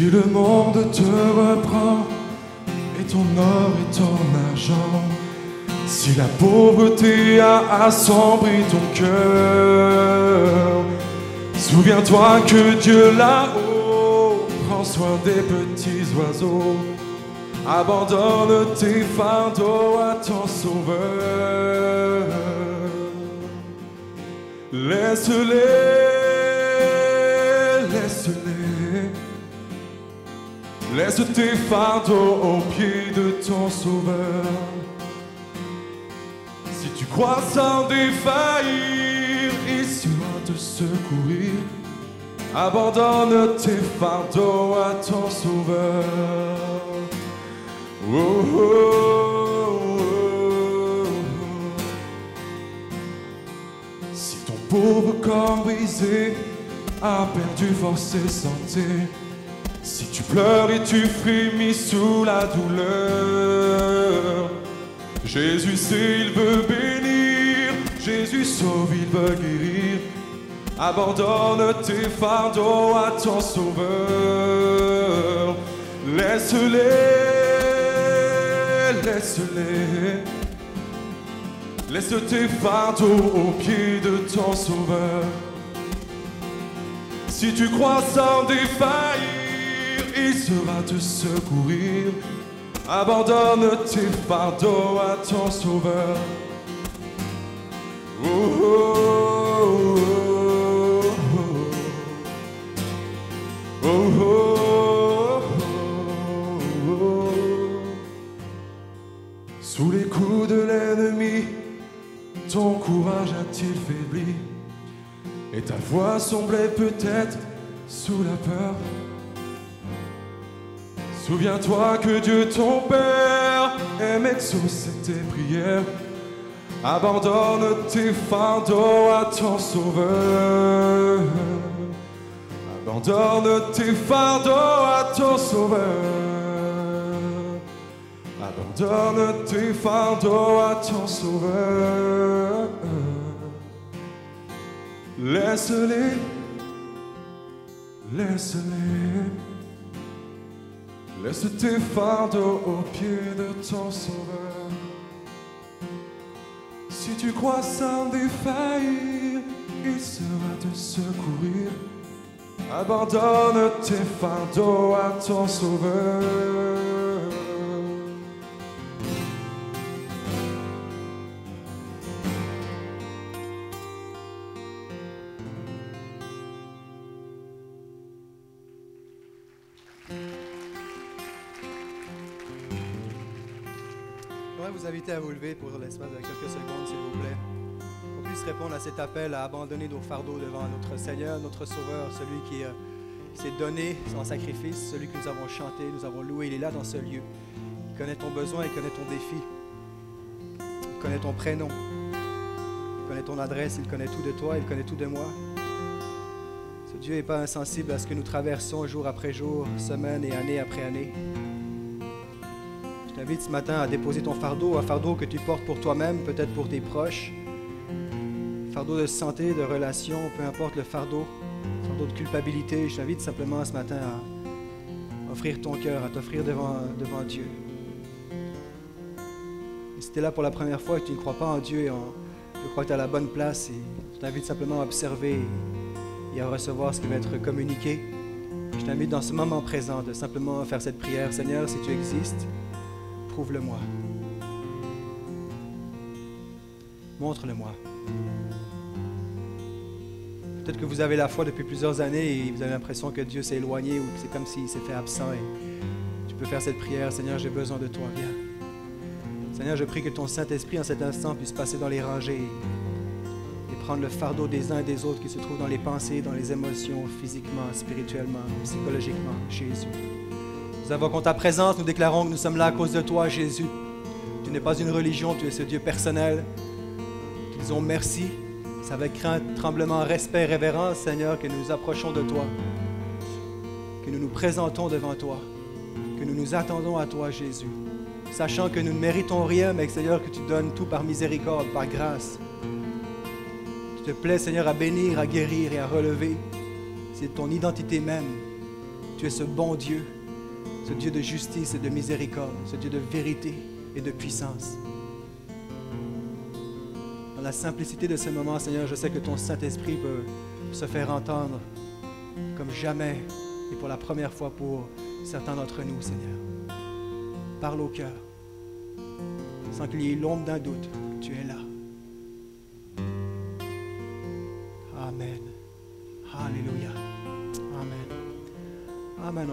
Si le monde te reprend et ton or et ton argent, si la pauvreté a assombri ton cœur, souviens-toi que Dieu là-haut prend soin des petits oiseaux. Abandonne tes fardeaux à ton sauveur. Laisse-les, Laisse tes fardeaux au pied de ton sauveur. Si tu crois sans défaillir, il saura te secourir. Abandonne tes fardeaux à ton sauveur. Oh, oh, oh. Si ton pauvre corps brisé a perdu force et santé, si tu pleures et tu frémis sous la douleur, Jésus sait, il veut bénir, Jésus sauve, il veut guérir. Abandonne tes fardeaux à ton sauveur. Laisse-les, laisse-les. Laisse tes fardeaux au pied de ton sauveur. Si tu crois sans défaillir, il saura te secourir. Abandonne tes fardeaux à ton sauveur. Oh, oh, oh, oh, oh, oh, oh, oh. Sous les coups de l'ennemi, ton courage a-t-il faibli Et ta voix semblait peut-être sous la peur Souviens-toi que Dieu ton Père aime exaucer tes prières. Abandonne tes fardeaux à ton sauveur. Abandonne tes fardeaux à ton sauveur. Abandonne tes fardeaux à ton sauveur. Laisse-les, laisse-les. Laisse tes fardeaux au pied de ton sauveur. Si tu crois sans défaillir, il saura te secourir. Abandonne tes fardeaux à ton sauveur. Inviter à vous lever pour l'espace de quelques secondes, s'il vous plaît. Qu'on puisse répondre à cet appel à abandonner nos fardeaux devant notre Seigneur, notre Sauveur, celui qui, euh, qui s'est donné son sacrifice, celui que nous avons chanté, nous avons loué. Il est là dans ce lieu. Il connaît ton besoin, il connaît ton défi. Il connaît ton prénom. Il connaît ton adresse, il connaît tout de toi, il connaît tout de moi. Ce Dieu n'est pas insensible à ce que nous traversons jour après jour, semaine et année après année. T'invite ce matin à déposer ton fardeau, un fardeau que tu portes pour toi-même, peut-être pour tes proches. Fardeau de santé, de relation, peu importe le fardeau, fardeau de culpabilité. Je t'invite simplement ce matin à offrir ton cœur, à t'offrir devant, devant Dieu. Si tu es là pour la première fois et que tu ne crois pas en Dieu, et en- je crois que tu es à la bonne place je t'invite simplement à observer et à recevoir ce qui va être communiqué. Je t'invite dans ce moment présent de simplement faire cette prière. Seigneur, si tu existes, prouve-le-moi. Montre-le-moi. Peut-être que vous avez la foi depuis plusieurs années et vous avez l'impression que Dieu s'est éloigné ou que c'est comme s'il s'est fait absent. Et tu peux faire cette prière. Seigneur, j'ai besoin de toi. Viens. Seigneur, je prie que ton Saint-Esprit en cet instant puisse passer dans les rangées et prendre le fardeau des uns et des autres qui se trouvent dans les pensées, dans les émotions, physiquement, spirituellement, psychologiquement. Jésus. Nous invoquons ta présence, nous déclarons que nous sommes là à cause de toi, Jésus. Tu n'es pas une religion, tu es ce Dieu personnel. Nous disons merci. C'est avec crainte, tremblement, respect, révérence, Seigneur, que nous nous approchons de toi. Que nous nous présentons devant toi. Que nous nous attendons à toi, Jésus. Sachant que nous ne méritons rien, mais Seigneur, que tu donnes tout par miséricorde, par grâce. Tu te plais, Seigneur, à bénir, à guérir et à relever. C'est ton identité même. Tu es ce bon Dieu, ce Dieu de justice et de miséricorde, ce Dieu de vérité et de puissance. Dans la simplicité de ce moment, Seigneur, je sais que ton Saint-Esprit peut se faire entendre comme jamais et pour la première fois pour certains d'entre nous, Seigneur. Parle au cœur, sans qu'il y ait l'ombre d'un doute.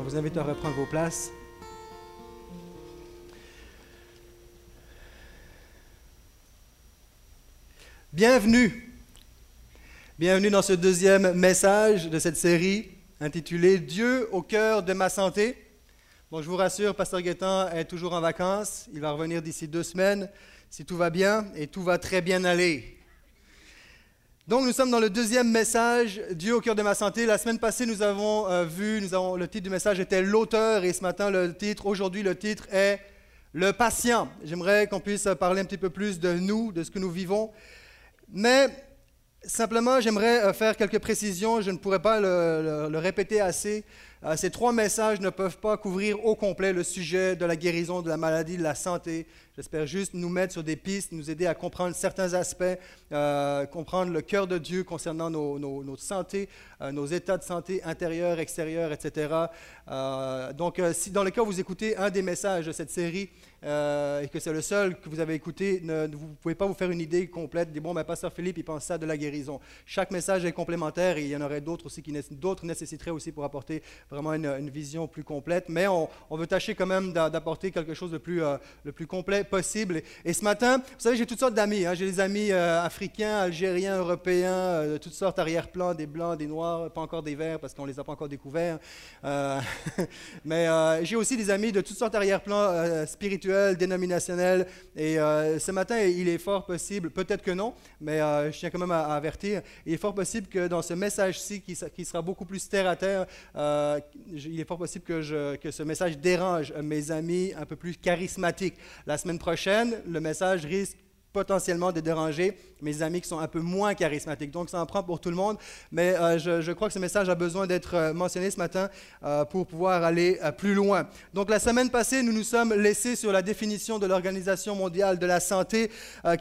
Vous invite à reprendre vos places. Bienvenue. Bienvenue dans ce deuxième message de cette série intitulée Dieu au cœur de ma santé. Bon, je vous rassure, Pasteur Guétan est toujours en vacances. Il va revenir d'ici deux semaines, si tout va bien, et tout va très bien aller. Donc, nous sommes dans le deuxième message, Dieu au cœur de ma santé. La semaine passée, nous avons euh, vu, nous avons, le titre du message était l'auteur, et ce matin, le titre, aujourd'hui, le titre est le patient. J'aimerais qu'on puisse parler un petit peu plus de nous, de ce que nous vivons. Mais simplement, j'aimerais euh, faire quelques précisions. Je ne pourrais pas le, répéter assez. Euh, ces trois messages ne peuvent pas couvrir au complet le sujet de la guérison, de la maladie, de la santé. J'espère juste nous mettre sur des pistes, nous aider à comprendre certains aspects, euh, comprendre le cœur de Dieu concernant notre santé, nos états de santé intérieurs, extérieurs, etc. donc, si dans le cas où vous écoutez un des messages de cette série, euh, et que c'est le seul que vous avez écouté, vous ne pouvez pas vous faire une idée complète. Dit, bon, ben, Pasteur Philippe, il pense ça de la guérison. Chaque message est complémentaire et il y en aurait d'autres aussi qui d'autres nécessiteraient aussi pour apporter vraiment une, vision plus complète. Mais on, veut tâcher quand même d'apporter quelque chose de plus, euh, le plus complet possible. Et, ce matin, vous savez, j'ai toutes sortes d'amis. Hein. J'ai des amis euh, africains, algériens, européens, de toutes sortes, arrière-plan, des blancs, des noirs, pas encore des verts parce qu'on ne les a pas encore découverts. mais j'ai aussi des amis de toutes sortes arrière-plans spirituels dénominationnel. Et euh, ce matin, il est fort possible, peut-être que non, mais euh, je tiens quand même à, avertir, il est fort possible que dans ce message-ci, qui, sera beaucoup plus terre à terre, euh, il est fort possible que, que ce message dérange mes amis un peu plus charismatiques. La semaine prochaine, le message risque potentiellement de déranger mes amis qui sont un peu moins charismatiques. Donc, ça en prend pour tout le monde. Mais euh, je, crois que ce message a besoin d'être euh, mentionné ce matin euh, pour pouvoir aller plus loin. Donc, la semaine passée, nous nous sommes laissés sur la définition de l'Organisation mondiale de la santé,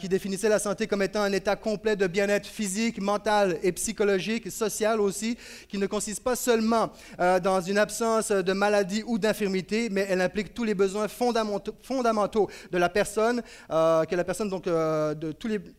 qui définissait la santé comme étant un état complet de bien-être physique, mental et psychologique, social aussi, qui ne consiste pas seulement dans une absence de maladie ou d'infirmité, mais elle implique tous les besoins fondamentaux, fondamentaux de la personne, que la personne donc euh,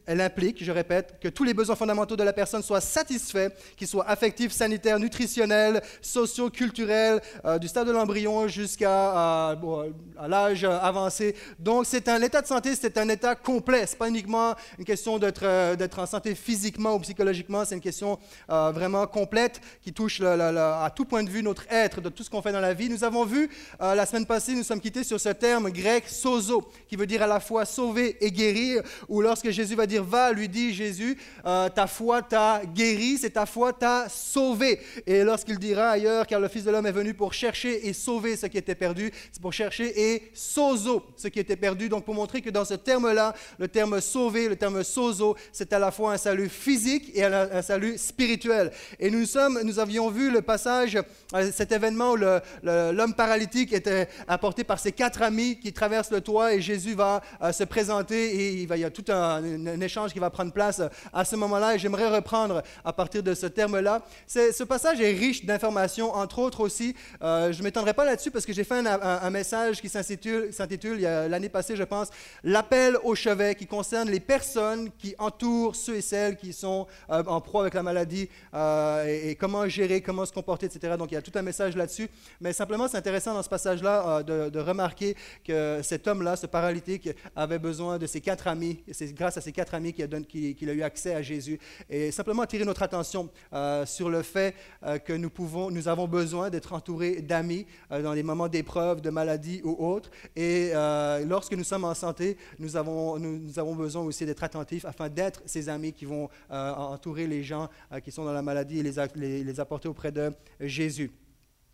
elle implique, je répète, que tous les besoins fondamentaux de la personne soient satisfaits, qu'ils soient affectifs, sanitaires, nutritionnels, sociaux, culturels, euh, du stade de l'embryon jusqu'à euh, l'âge avancé. Donc, c'est un état de santé, c'est un état complet. Ce n'est pas uniquement une question d'être, d'être en santé physiquement ou psychologiquement, c'est une question vraiment complète qui touche à tout point de vue notre être, de tout ce qu'on fait dans la vie. Nous avons vu la semaine passée, nous sommes quittés sur ce terme grec sozo, qui veut dire à la fois sauver et guérir ou lorsque Jésus va dire va, lui dit Jésus, euh, ta foi t'a guéri, c'est ta foi t'a sauvé. Et lorsqu'il dira ailleurs, car le Fils de l'homme est venu pour chercher et sauver ce qui était perdu, c'est pour chercher et sozo ce qui était perdu. Donc pour montrer que dans ce terme-là, le terme sauver, le terme sozo, c'est à la fois un salut physique et un salut spirituel. Et nous sommes, nous avions vu le passage, euh, cet événement où l'homme paralytique était apporté par ses quatre amis qui traversent le toit et Jésus va euh, se présenter et il va il y a tout un, échange qui va prendre place à ce moment-là et j'aimerais reprendre à partir de ce terme-là. Ce passage est riche d'informations, entre autres aussi. Euh, je ne m'étendrai pas là-dessus parce que j'ai fait un, message qui s'intitule, l'année passée, je pense, L'appel au chevet, qui concerne les personnes qui entourent ceux et celles qui sont euh, en proie avec la maladie euh, et, comment gérer, comment se comporter, etc. Donc il y a tout un message là-dessus. Mais simplement, c'est intéressant dans ce passage-là de, de remarquer que cet homme-là, ce paralytique, avait besoin de ses quatre amis c'est grâce à ces quatre amis qu'il a, eu accès à Jésus. Et simplement attirer notre attention euh, sur le fait euh, que nous, avons besoin d'être entourés d'amis euh, dans les moments d'épreuve, de maladie ou autres. Et lorsque nous sommes en santé, nous avons, besoin aussi d'être attentifs afin d'être ces amis qui vont entourer les gens qui sont dans la maladie et les apporter auprès de Jésus.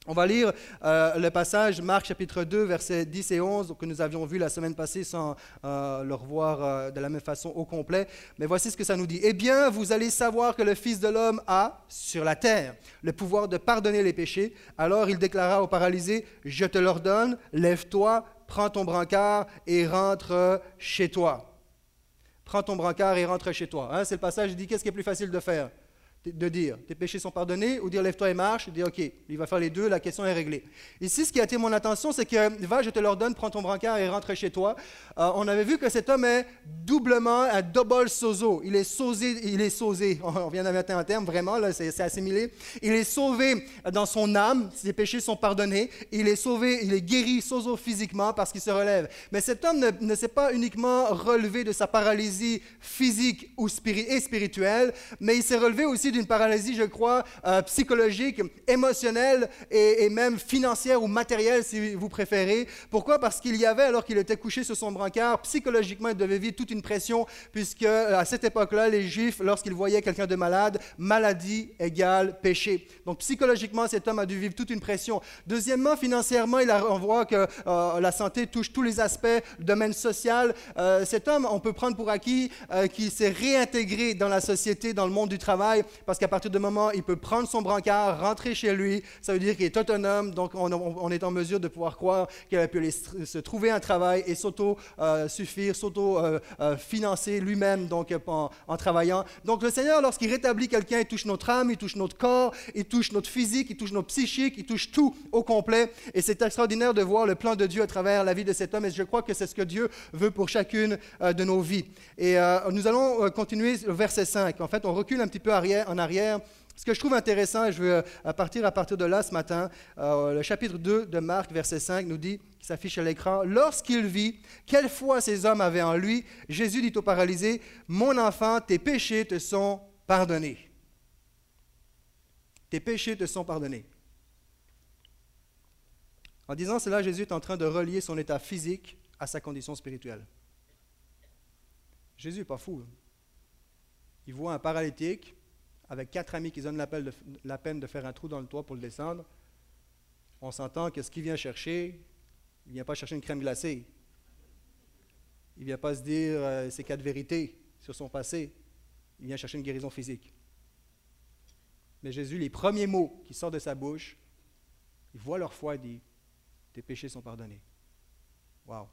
On va lire euh, le passage Marc chapitre 2, versets 10 et 11 que nous avions vu la semaine passée sans euh, le revoir euh, de la même façon au complet. Mais voici ce que ça nous dit. Eh bien, vous allez savoir que le Fils de l'homme a, sur la terre, le pouvoir de pardonner les péchés. Alors il déclara au paralysé, je te l'ordonne, lève-toi, prends ton brancard et rentre chez toi. Prends ton brancard et rentre chez toi. Hein, c'est le passage, il dit, qu'est-ce qui est plus facile de faire? De dire tes péchés sont pardonnés ou dire lève-toi et marche, dire ok, il va faire les deux, la question est réglée. Ici, ce qui a attiré mon attention, c'est que va, je te l'ordonne, prends ton brancard et rentre chez toi. Euh, on avait vu que cet homme est doublement un double sozo. Il est sausé, il est sausé. On vient d'inventer un terme, vraiment, là, c'est, assimilé. Il est sauvé dans son âme, ses péchés sont pardonnés. Il est sauvé, il est guéri sozo physiquement parce qu'il se relève. Mais cet homme ne, s'est pas uniquement relevé de sa paralysie physique ou et spirituelle, mais il s'est relevé aussi d'une paralysie, je crois, euh, psychologique, émotionnelle et, même financière ou matérielle, si vous préférez. Pourquoi? Parce qu'il y avait, alors qu'il était couché sur son brancard, psychologiquement, il devait vivre toute une pression, puisque euh, à cette époque-là, les Juifs, lorsqu'ils voyaient quelqu'un de malade, maladie égale péché. Donc psychologiquement, cet homme a dû vivre toute une pression. Deuxièmement, financièrement, il a, on voit que euh, la santé touche tous les aspects, le domaine social. cet homme, on peut prendre pour acquis qu'il s'est réintégré dans la société, dans le monde du travail, parce qu'à partir du moment où il peut prendre son brancard, rentrer chez lui, ça veut dire qu'il est autonome, donc on, est en mesure de pouvoir croire qu'il a pu se trouver un travail et s'auto-suffire, s'auto-financer lui-même donc, en, travaillant. Donc le Seigneur, lorsqu'il rétablit quelqu'un, il touche notre âme, il touche notre corps, il touche notre physique, il touche notre psychique, il touche tout au complet. Et c'est extraordinaire de voir le plan de Dieu à travers la vie de cet homme. Et je crois que c'est ce que Dieu veut pour chacune euh, de nos vies. Et euh, nous allons euh, continuer au verset 5. En fait, on recule un petit peu arrière, en arrière. Ce que je trouve intéressant, et je veux euh, partir à partir de là ce matin, euh, le chapitre 2 de Marc, verset 5, nous dit, qui s'affiche à l'écran, Lorsqu'il vit quelle foi ces hommes avaient en lui, Jésus dit au paralysé, Mon enfant, tes péchés te sont pardonnés. Tes péchés te sont pardonnés. En disant cela, Jésus est en train de relier son état physique à sa condition spirituelle. Jésus n'est pas fou. Il voit un paralytique avec quatre amis qui donnent la peine de faire un trou dans le toit pour le descendre. On s'entend que ce qu'il vient chercher, il ne vient pas chercher une crème glacée. Il ne vient pas se dire euh, ses quatre vérités sur son passé. Il vient chercher une guérison physique. Mais Jésus, les premiers mots qui sortent de sa bouche, il voit leur foi et dit Tes péchés sont pardonnés. Waouh!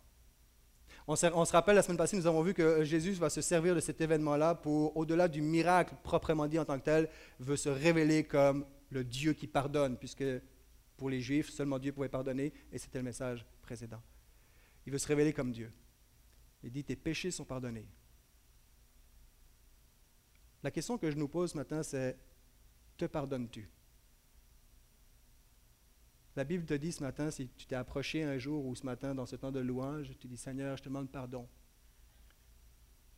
On se, rappelle, la semaine passée, nous avons vu que Jésus va se servir de cet événement-là pour, au-delà du miracle proprement dit en tant que tel, veut se révéler comme le Dieu qui pardonne, puisque pour les Juifs, seulement Dieu pouvait pardonner, et c'était le message précédent. Il veut se révéler comme Dieu. Il dit, tes péchés sont pardonnés. La question que je nous pose maintenant, c'est, te pardonnes-tu? La Bible te dit ce matin, si tu t'es approché un jour ou ce matin dans ce temps de louange, tu dis Seigneur, je te demande pardon.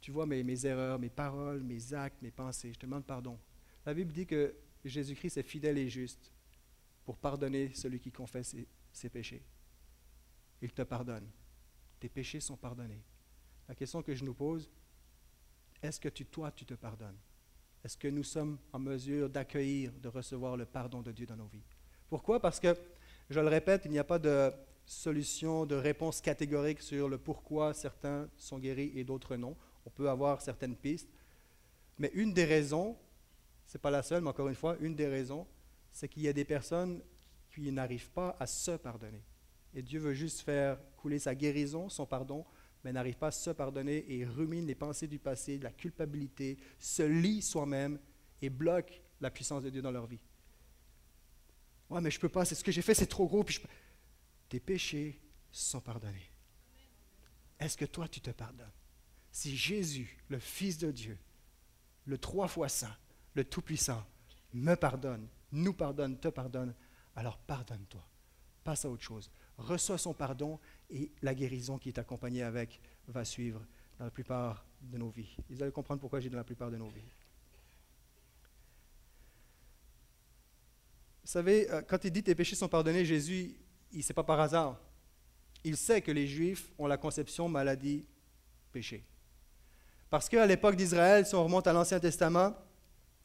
Tu vois mes, erreurs, mes paroles, mes actes, mes pensées, je te demande pardon. La Bible dit que Jésus-Christ est fidèle et juste pour pardonner celui qui confesse ses, péchés. Il te pardonne. Tes péchés sont pardonnés. La question que je nous pose, est-ce que toi, tu te pardonnes? Est-ce que nous sommes en mesure d'accueillir, de recevoir le pardon de Dieu dans nos vies? Pourquoi? Parce que je le répète, il n'y a pas de solution, de réponse catégorique sur le pourquoi certains sont guéris et d'autres non. On peut avoir certaines pistes. Mais une des raisons, ce n'est pas la seule, mais encore une fois, une des raisons, c'est qu'il y a des personnes qui n'arrivent pas à se pardonner. Et Dieu veut juste faire couler sa guérison, son pardon, mais n'arrive pas à se pardonner et rumine les pensées du passé, de la culpabilité, se lie soi-même et bloque la puissance de Dieu dans leur vie. Ouais, mais je peux pas, c'est ce que j'ai fait, c'est trop gros. Tes péchés sont pardonnés. Est-ce que toi, tu te pardonnes? Si Jésus, le Fils de Dieu, le trois fois saint, le Tout-Puissant, me pardonne, nous pardonne, te pardonne, alors pardonne-toi. Passe à autre chose. Reçois son pardon et la guérison qui est accompagnée avec va suivre dans la plupart de nos vies. Vous allez comprendre pourquoi j'ai dans la plupart de nos vies. Vous savez, euh, quand il dit tes péchés sont pardonnés, Jésus, il sait pas par hasard. Il sait que les Juifs ont la conception maladie, péché. Parce qu'à l'époque d'Israël, si on remonte à l'Ancien Testament,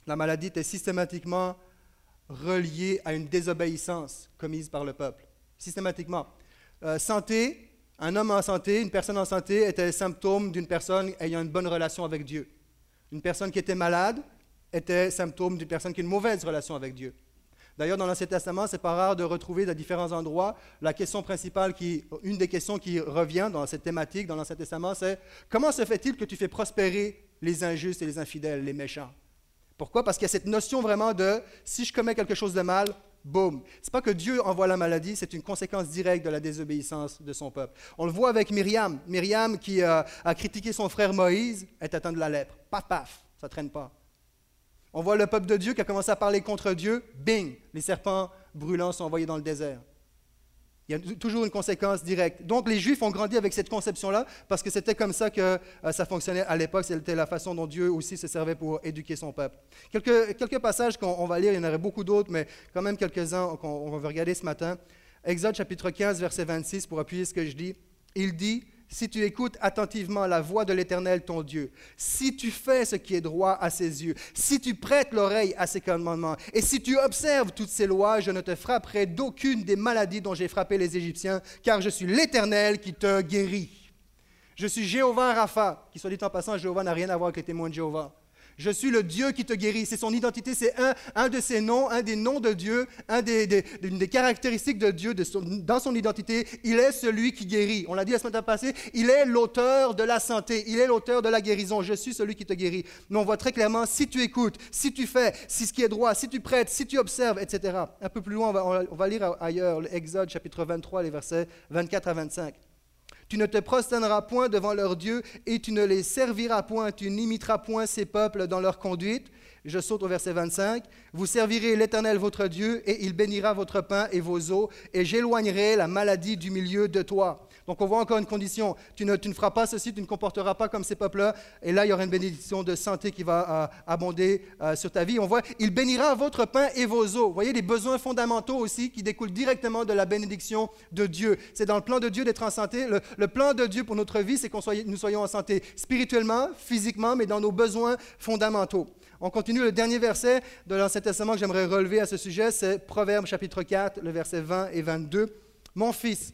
la maladie était systématiquement relié à une désobéissance commise par le peuple, systématiquement. Euh, santé, un homme en santé, une personne en santé était symptôme d'une personne ayant une bonne relation avec Dieu. Une personne qui était malade était symptôme d'une personne qui a une mauvaise relation avec Dieu. D'ailleurs, dans l'Ancien Testament, c'est pas rare de retrouver dans différents endroits la question principale, qui, une des questions qui revient dans cette thématique dans l'Ancien Testament, c'est comment se fait-il que tu fais prospérer les injustes et les infidèles, les méchants? Pourquoi? Parce qu'il y a cette notion vraiment de si je commets quelque chose de mal, boum. C'est pas que Dieu envoie la maladie, c'est une conséquence directe de la désobéissance de son peuple. On le voit avec Myriam. Myriam qui euh, a critiqué son frère Moïse est atteinte de la lèpre. Paf, paf, ça traîne pas. On voit le peuple de Dieu qui a commencé à parler contre Dieu, bing, les serpents brûlants sont envoyés dans le désert. Il y a toujours une conséquence directe. Donc les Juifs ont grandi avec cette conception-là parce que c'était comme ça que euh, ça fonctionnait à l'époque. C'était la façon dont Dieu aussi se servait pour éduquer son peuple. Quelques, quelques passages qu'on va lire, il y en aurait beaucoup d'autres, mais quand même quelques-uns qu'on va regarder ce matin. Exode chapitre 15, verset 26, pour appuyer ce que je dis. Il dit, si tu écoutes attentivement la voix de l'Éternel, ton Dieu, si tu fais ce qui est droit à ses yeux, si tu prêtes l'oreille à ses commandements, et si tu observes toutes ses lois, je ne te frapperai d'aucune des maladies dont j'ai frappé les Égyptiens, car je suis l'Éternel qui te guérit. Je suis Jéhovah Rapha, qui soit dit en passant, Jéhovah n'a rien à voir avec les témoins de Jéhovah. Je suis le Dieu qui te guérit. C'est son identité, c'est un, un, de ses noms, un des noms de Dieu, un des, une des caractéristiques de Dieu dans son identité. Il est celui qui guérit. On l'a dit la semaine passée, il est l'auteur de la santé, il est l'auteur de la guérison. Je suis celui qui te guérit. Mais on voit très clairement, si tu écoutes, si tu fais, si ce qui est droit, si tu prêtes, si tu observes, etc. Un peu plus loin, on va lire ailleurs, l'Exode chapitre 23, les versets 24 à 25. Tu ne te prosterneras point devant leur Dieu et tu ne les serviras point, tu n'imiteras point ces peuples dans leur conduite. Je saute au verset 25. Vous servirez l'Éternel votre Dieu et il bénira votre pain et vos eaux et j'éloignerai la maladie du milieu de toi. Donc on voit encore une condition. Tu ne, feras pas ceci, tu ne comporteras pas comme ces peuples-là. Et là, il y aura une bénédiction de santé qui va euh, abonder euh, sur ta vie. On voit, il bénira votre pain et vos eaux. Vous voyez les besoins fondamentaux aussi qui découlent directement de la bénédiction de Dieu. C'est dans le plan de Dieu d'être en santé. Le, plan de Dieu pour notre vie, c'est que nous soyons en santé spirituellement, physiquement, mais dans nos besoins fondamentaux. On continue le dernier verset de l'Ancien Testament que j'aimerais relever à ce sujet, c'est Proverbe chapitre 4, le verset 20 et 22. Mon fils,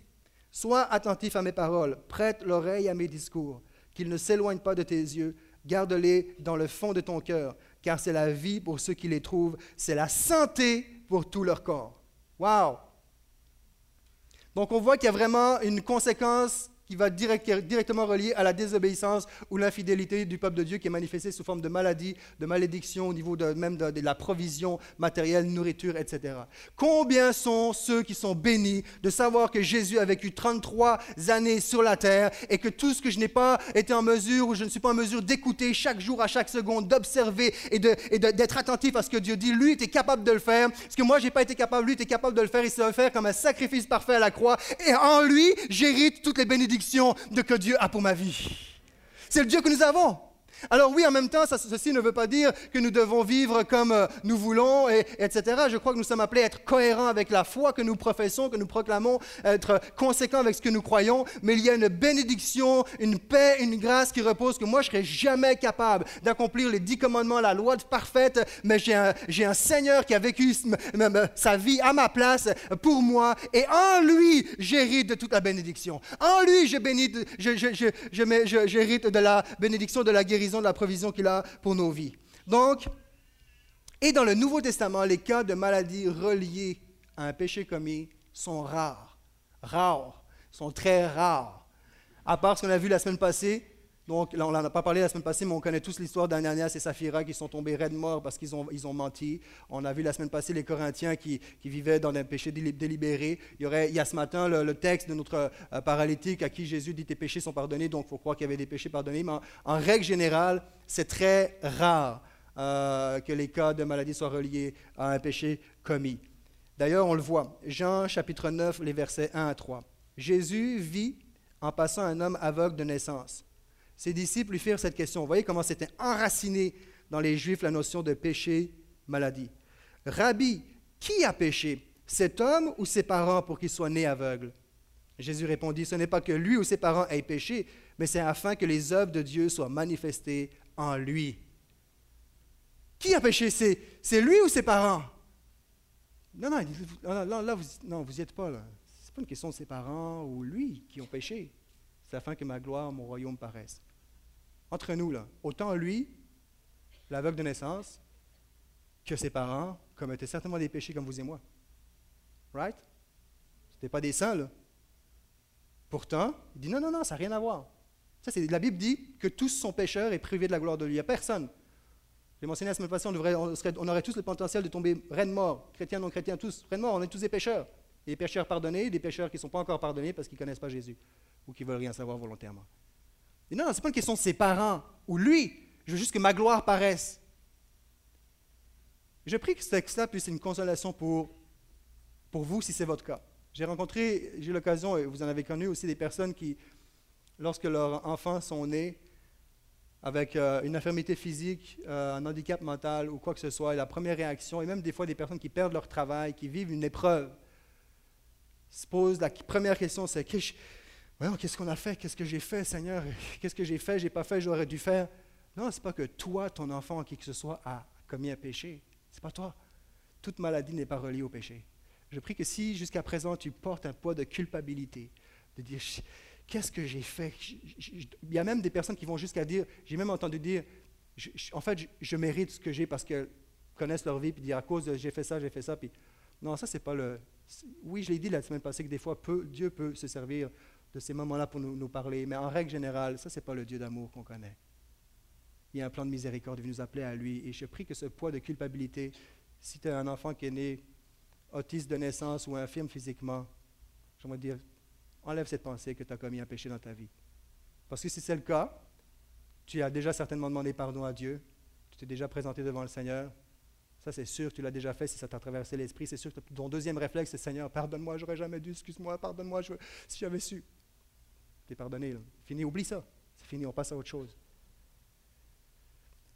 Sois attentif à mes paroles, prête l'oreille à mes discours, qu'ils ne s'éloignent pas de tes yeux, garde-les dans le fond de ton cœur, car c'est la vie pour ceux qui les trouvent, c'est la santé pour tout leur corps. Wow! Donc on voit qu'il y a vraiment une conséquence qui va directement relié à la désobéissance ou l'infidélité du peuple de Dieu qui est manifestée sous forme de maladie, de malédiction au niveau de, même de, la provision matérielle, nourriture, etc. Combien sont ceux qui sont bénis de savoir que Jésus a vécu 33 années sur la terre et que tout ce que je n'ai pas été en mesure ou je ne suis pas en mesure d'écouter chaque jour, à chaque seconde, d'observer et d'être attentif à ce que Dieu dit, lui était capable de le faire. Ce que moi, je n'ai pas été capable, lui était capable de le faire. Il s'est offert comme un sacrifice parfait à la croix. Et en lui, j'hérite toutes les bénédictions de que Dieu a pour ma vie. C'est le Dieu que nous avons. Alors oui, en même temps, ceci ne veut pas dire que nous devons vivre comme euh, nous voulons, et, etc. Je crois que nous sommes appelés à être cohérents avec la foi que nous professons, que nous proclamons, être conséquents avec ce que nous croyons, mais il y a une bénédiction, une paix, une grâce qui repose que moi, je ne serais jamais capable d'accomplir les dix commandements, la loi parfaite, mais j'ai un, Seigneur qui a vécu sa vie à ma place pour moi, et en lui, j'hérite de toute la bénédiction. En lui, je j'hérite de la bénédiction de la guérison de la provision qu'il a pour nos vies. Donc, et dans le Nouveau Testament, les cas de maladies reliées à un péché commis sont rares. Rares. sont très rares. À part ce qu'on a vu la semaine passée, donc, là, on n'en a pas parlé la semaine passée, mais on connaît tous l'histoire d'Ananias et Saphira qui sont tombés raides morts parce qu'ils ont, ils ont menti. On a vu la semaine passée les Corinthiens qui, qui vivaient dans un péché délibéré. Il y, aurait, il y a ce matin le, texte de notre euh, paralytique à qui Jésus dit tes péchés sont pardonnés, donc il faut croire qu'il y avait des péchés pardonnés. Mais en, règle générale, c'est très rare euh, que les cas de maladie soient reliés à un péché commis. D'ailleurs, on le voit. Jean chapitre 9, les versets 1 à 3. Jésus vit en passant un homme aveugle de naissance. Ses disciples lui firent cette question. Vous voyez comment c'était enraciné dans les Juifs la notion de péché, maladie. Rabbi, qui a péché? Cet homme ou ses parents pour qu'il soit né aveugle? Jésus répondit, ce n'est pas que lui ou ses parents aient péché, mais c'est afin que les œuvres de Dieu soient manifestées en lui. Qui a péché? C'est lui ou ses parents? Non, non, là, vous, non, vous n'y êtes pas. Ce n'est pas une question de ses parents ou lui qui ont péché. C'est afin que ma gloire, mon royaume paraisse. Entre nous, là, autant lui, l'aveugle de naissance, que ses parents commettaient certainement des péchés comme vous et moi. Right? Ce n'était pas des saints, là. Pourtant, il dit non, non, non, ça n'a rien à voir. Ça, la Bible dit que tous sont pécheurs et privés de la gloire de Dieu. Il n'y a personne. J'ai mentionné la semaine passée, on, devrait, on, on, aurait tous le potentiel de tomber reine mort, chrétiens, non chrétiens, tous, reine mort, on est tous des pécheurs. Des pécheurs pardonnés, des pécheurs qui ne sont pas encore pardonnés parce qu'ils ne connaissent pas Jésus ou qui ne veulent rien savoir volontairement. Et non, ce n'est pas une question de ses parents ou lui. Je veux juste que ma gloire paraisse. Je prie que ce texte-là puisse être une consolation pour, pour vous si c'est votre cas. J'ai rencontré, j'ai eu l'occasion, et vous en avez connu aussi, des personnes qui, lorsque leurs enfants sont nés, avec euh, une infirmité physique, euh, un handicap mental ou quoi que ce soit, et la première réaction, et même des fois des personnes qui perdent leur travail, qui vivent une épreuve, se posent la première question, c'est qu'est-ce qu'on a fait? Qu'est-ce que j'ai fait, Seigneur? Qu'est-ce que j'ai fait? J'ai pas fait, j'aurais dû faire. Non, c'est pas que toi, ton enfant, qui que ce soit, a commis un péché. C'est pas toi. Toute maladie n'est pas reliée au péché. Je prie que si jusqu'à présent tu portes un poids de culpabilité, de dire qu'est-ce que j'ai fait? Il y a même des personnes qui vont jusqu'à dire, j'ai même entendu dire, en fait, je, mérite ce que j'ai parce qu'elles connaissent leur vie, puis dire à cause de j'ai fait ça, j'ai fait ça, puis non, ça c'est pas le. Oui, je l'ai dit la semaine passée que des fois Dieu peut se servir de ces moments-là pour nous, parler, mais en règle générale, ça c'est pas le Dieu d'amour qu'on connaît. Il y a un plan de miséricorde, il nous appeler à lui, et je prie que ce poids de culpabilité, si tu as un enfant qui est né autiste de naissance ou infirme physiquement, j'aimerais dire, enlève cette pensée que tu as commis un péché dans ta vie. Parce que si c'est le cas, tu as déjà certainement demandé pardon à Dieu, tu t'es déjà présenté devant le Seigneur. Ça, c'est sûr, tu l'as déjà fait si ça t'a traversé l'esprit. C'est sûr que ton deuxième réflexe, c'est Seigneur, pardonne-moi, j'aurais jamais dû, excuse-moi, pardonne-moi, si j'avais su. Tu es pardonné. Fini, oublie ça. C'est fini, on passe à autre chose.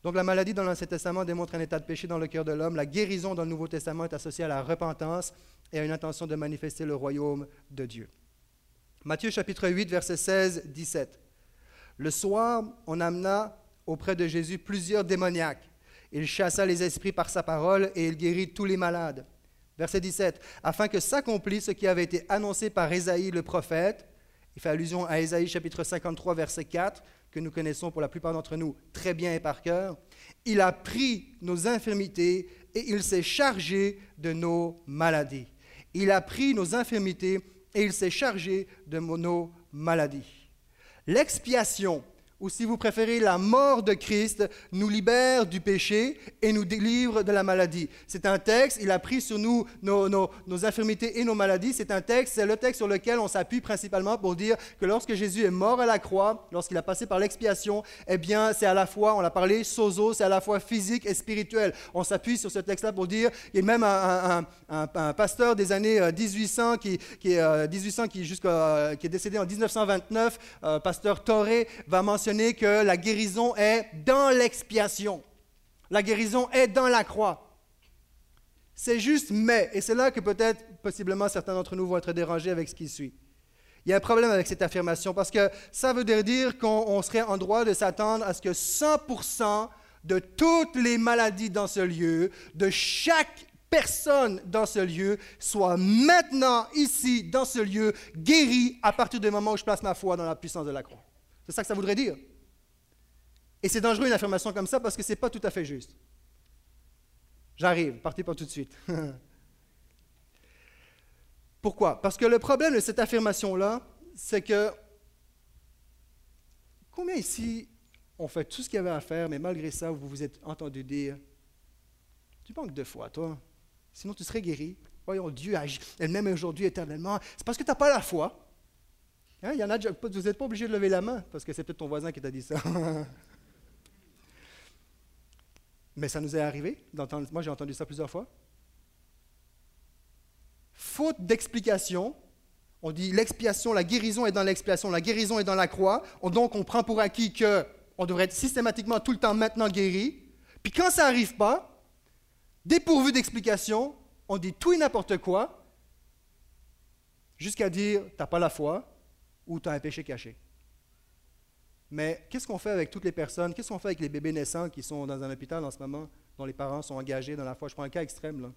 Donc la maladie dans l'Ancien Testament démontre un état de péché dans le cœur de l'homme. La guérison dans le Nouveau Testament est associée à la repentance et à une intention de manifester le royaume de Dieu. Matthieu chapitre 8, verset 16, 17. Le soir, on amena auprès de Jésus plusieurs démoniaques. Il chassa les esprits par sa parole et il guérit tous les malades. Verset 17. Afin que s'accomplisse ce qui avait été annoncé par Ésaïe le prophète. Il fait allusion à Ésaïe chapitre 53, verset 4 que nous connaissons pour la plupart d'entre nous très bien et par cœur, il a pris nos infirmités et il s'est chargé de nos maladies. Il a pris nos infirmités et il s'est chargé de nos maladies. L'expiation ou si vous préférez, la mort de Christ nous libère du péché et nous délivre de la maladie. C'est un texte, il a pris sur nous nos, infirmités et nos maladies. C'est un texte, c'est le texte sur lequel on s'appuie principalement pour dire que lorsque Jésus est mort à la croix, lorsqu'il a passé par l'expiation, eh bien, c'est à la fois, on l'a parlé, sozo, c'est à la fois physique et spirituel. On s'appuie sur ce texte-là pour dire, il y a même un, pasteur des années 1800 euh, qui, qui, est, 1800 euh, qui, euh, qui est décédé en 1929, pasteur Toré, va mentionner que la guérison est dans l'expiation. La guérison est dans la croix. C'est juste mais, et c'est là que peut-être, possiblement, certains d'entre nous vont être dérangés avec ce qui suit. Il y a un problème avec cette affirmation parce que ça veut dire qu'on serait en droit de s'attendre à ce que 100% de toutes les maladies dans ce lieu, de chaque personne dans ce lieu, soit maintenant, ici, dans ce lieu, guérie à partir du moment où je place ma foi dans la puissance de la croix. C'est ça que ça voudrait dire. Et c'est dangereux une affirmation comme ça parce que ce n'est pas tout à fait juste. J'arrive, partez pas tout de suite. Pourquoi? Parce que le problème de cette affirmation-là, c'est que combien ici ont fait tout ce qu'il y avait à faire, mais malgré ça, vous vous êtes entendu dire Tu manques de foi, toi. Sinon, tu serais guéri. Voyons, Dieu agit elle-même aujourd'hui éternellement. C'est parce que tu n'as pas la foi. Hein, a, vous n'êtes pas obligé de lever la main, parce que c'est peut-être ton voisin qui t'a dit ça. Mais ça nous est arrivé moi j'ai entendu ça plusieurs fois. Faute d'explication, on dit l'expiation, la guérison est dans l'expiation, la guérison est dans la croix. donc on prend pour acquis qu'on devrait être systématiquement tout le temps maintenant guéri. Puis quand ça n'arrive pas, dépourvu d'explication, on dit tout et n'importe quoi, jusqu'à dire, tu n'as pas la foi, ou tu as un péché caché. Mais qu'est-ce qu'on fait avec toutes les personnes, qu'est-ce qu'on fait avec les bébés naissants qui sont dans un hôpital en ce moment, dont les parents sont engagés dans la foi? Je prends un cas extrême. Là.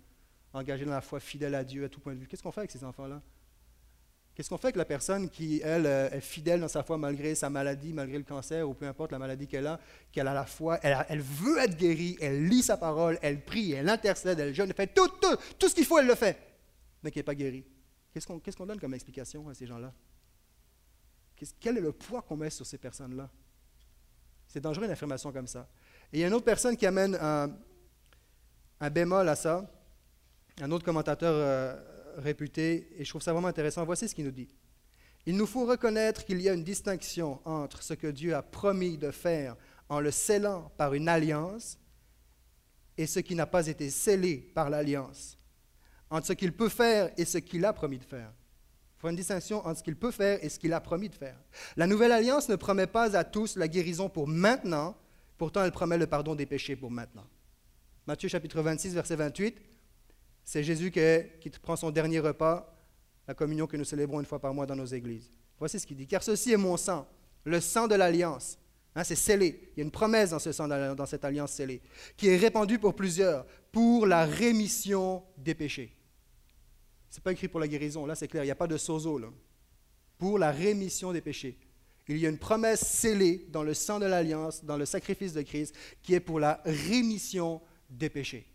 engagés dans la foi, fidèles à Dieu à tout point de vue. Qu'est-ce qu'on fait avec ces enfants-là? Qu'est-ce qu'on fait avec la personne qui, elle, euh, est fidèle dans sa foi malgré sa maladie, malgré le cancer ou peu importe la maladie qu'elle a, qu'elle a la foi, elle, veut être guérie, elle lit sa parole, elle prie, elle intercède, elle jeûne, elle fait tout, tout, tout ce qu'il faut, elle le fait, mais qui n'est pas guérie. Qu'est-ce qu'on donne comme explication à ces gens-là? Quel est le poids qu'on met sur ces personnes-là? C'est dangereux une affirmation comme ça. Et il y a une autre personne qui amène un, bémol à ça, un autre commentateur euh, réputé, et je trouve ça vraiment intéressant. Voici ce qu'il nous dit. Il nous faut reconnaître qu'il y a une distinction entre ce que Dieu a promis de faire en le scellant par une alliance et ce qui n'a pas été scellé par l'alliance, entre ce qu'il peut faire et ce qu'il a promis de faire. Faut une distinction entre ce qu'il peut faire et ce qu'il a promis de faire. La nouvelle alliance ne promet pas à tous la guérison pour maintenant, pourtant elle promet le pardon des péchés pour maintenant. Matthieu chapitre 26, verset 28, c'est Jésus qui, prend son dernier repas, la communion que nous célébrons une fois par mois dans nos églises. Voici ce qu'il dit. Car ceci est mon sang, le sang de l'alliance. Hein, c'est scellé. Il y a une promesse dans ce sang, dans cette alliance scellée, qui est répandue pour plusieurs, pour la rémission des péchés. N'est pas écrit pour la guérison, là c'est clair, il n'y a pas de sozo. Là. Pour la rémission des péchés. Il y a une promesse scellée dans le sang de l'alliance, dans le sacrifice de Christ, qui est pour la rémission des péchés.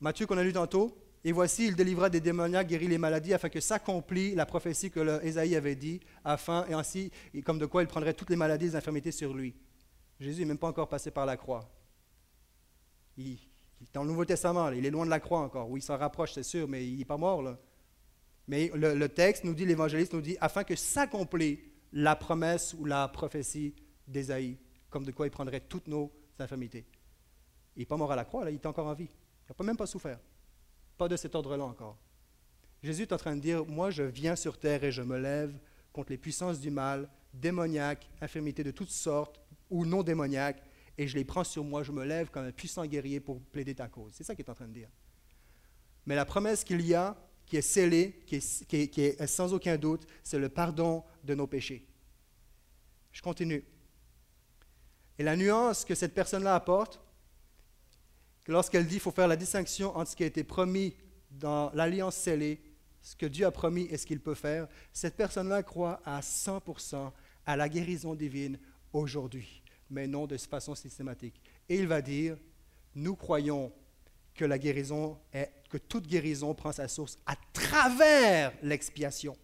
Matthieu qu'on a lu tantôt, et voici, il délivra des démoniaques, guérit les maladies, afin que s'accomplisse la prophétie que Ésaïe avait dit, afin, et ainsi, comme de quoi il prendrait toutes les maladies et les infirmités sur lui. Jésus n'est même pas encore passé par la croix. Est dans le Nouveau Testament, il est loin de la croix encore. Oui, il s'en rapproche, c'est sûr, mais il n'est pas mort. Là. Mais le, texte nous dit, l'évangéliste nous dit, afin que s'accomplisse la promesse ou la prophétie d'Ésaïe, comme de quoi il prendrait toutes nos infirmités. Il n'est pas mort à la croix, là, il est encore en vie. Il n'a même pas souffert. Pas de cet ordre-là encore. Jésus est en train de dire, moi je viens sur terre et je me lève contre les puissances du mal, démoniaques, infirmités de toutes sortes ou non démoniaques, et je les prends sur moi, je me lève comme un puissant guerrier pour plaider ta cause. C'est ça qu'il est en train de dire. Mais la promesse qu'il y a, qui est scellée, qui est, qui est sans aucun doute, c'est le pardon de nos péchés. Je continue. Et la nuance que cette personne-là apporte, lorsqu'elle dit qu'il faut faire la distinction entre ce qui a été promis dans l'alliance scellée, ce que Dieu a promis et ce qu'il peut faire, cette personne-là croit à 100% à la guérison divine aujourd'hui, mais non de façon systématique. Et il va dire, nous croyons que la guérison que toute guérison prend sa source à travers l'expiation.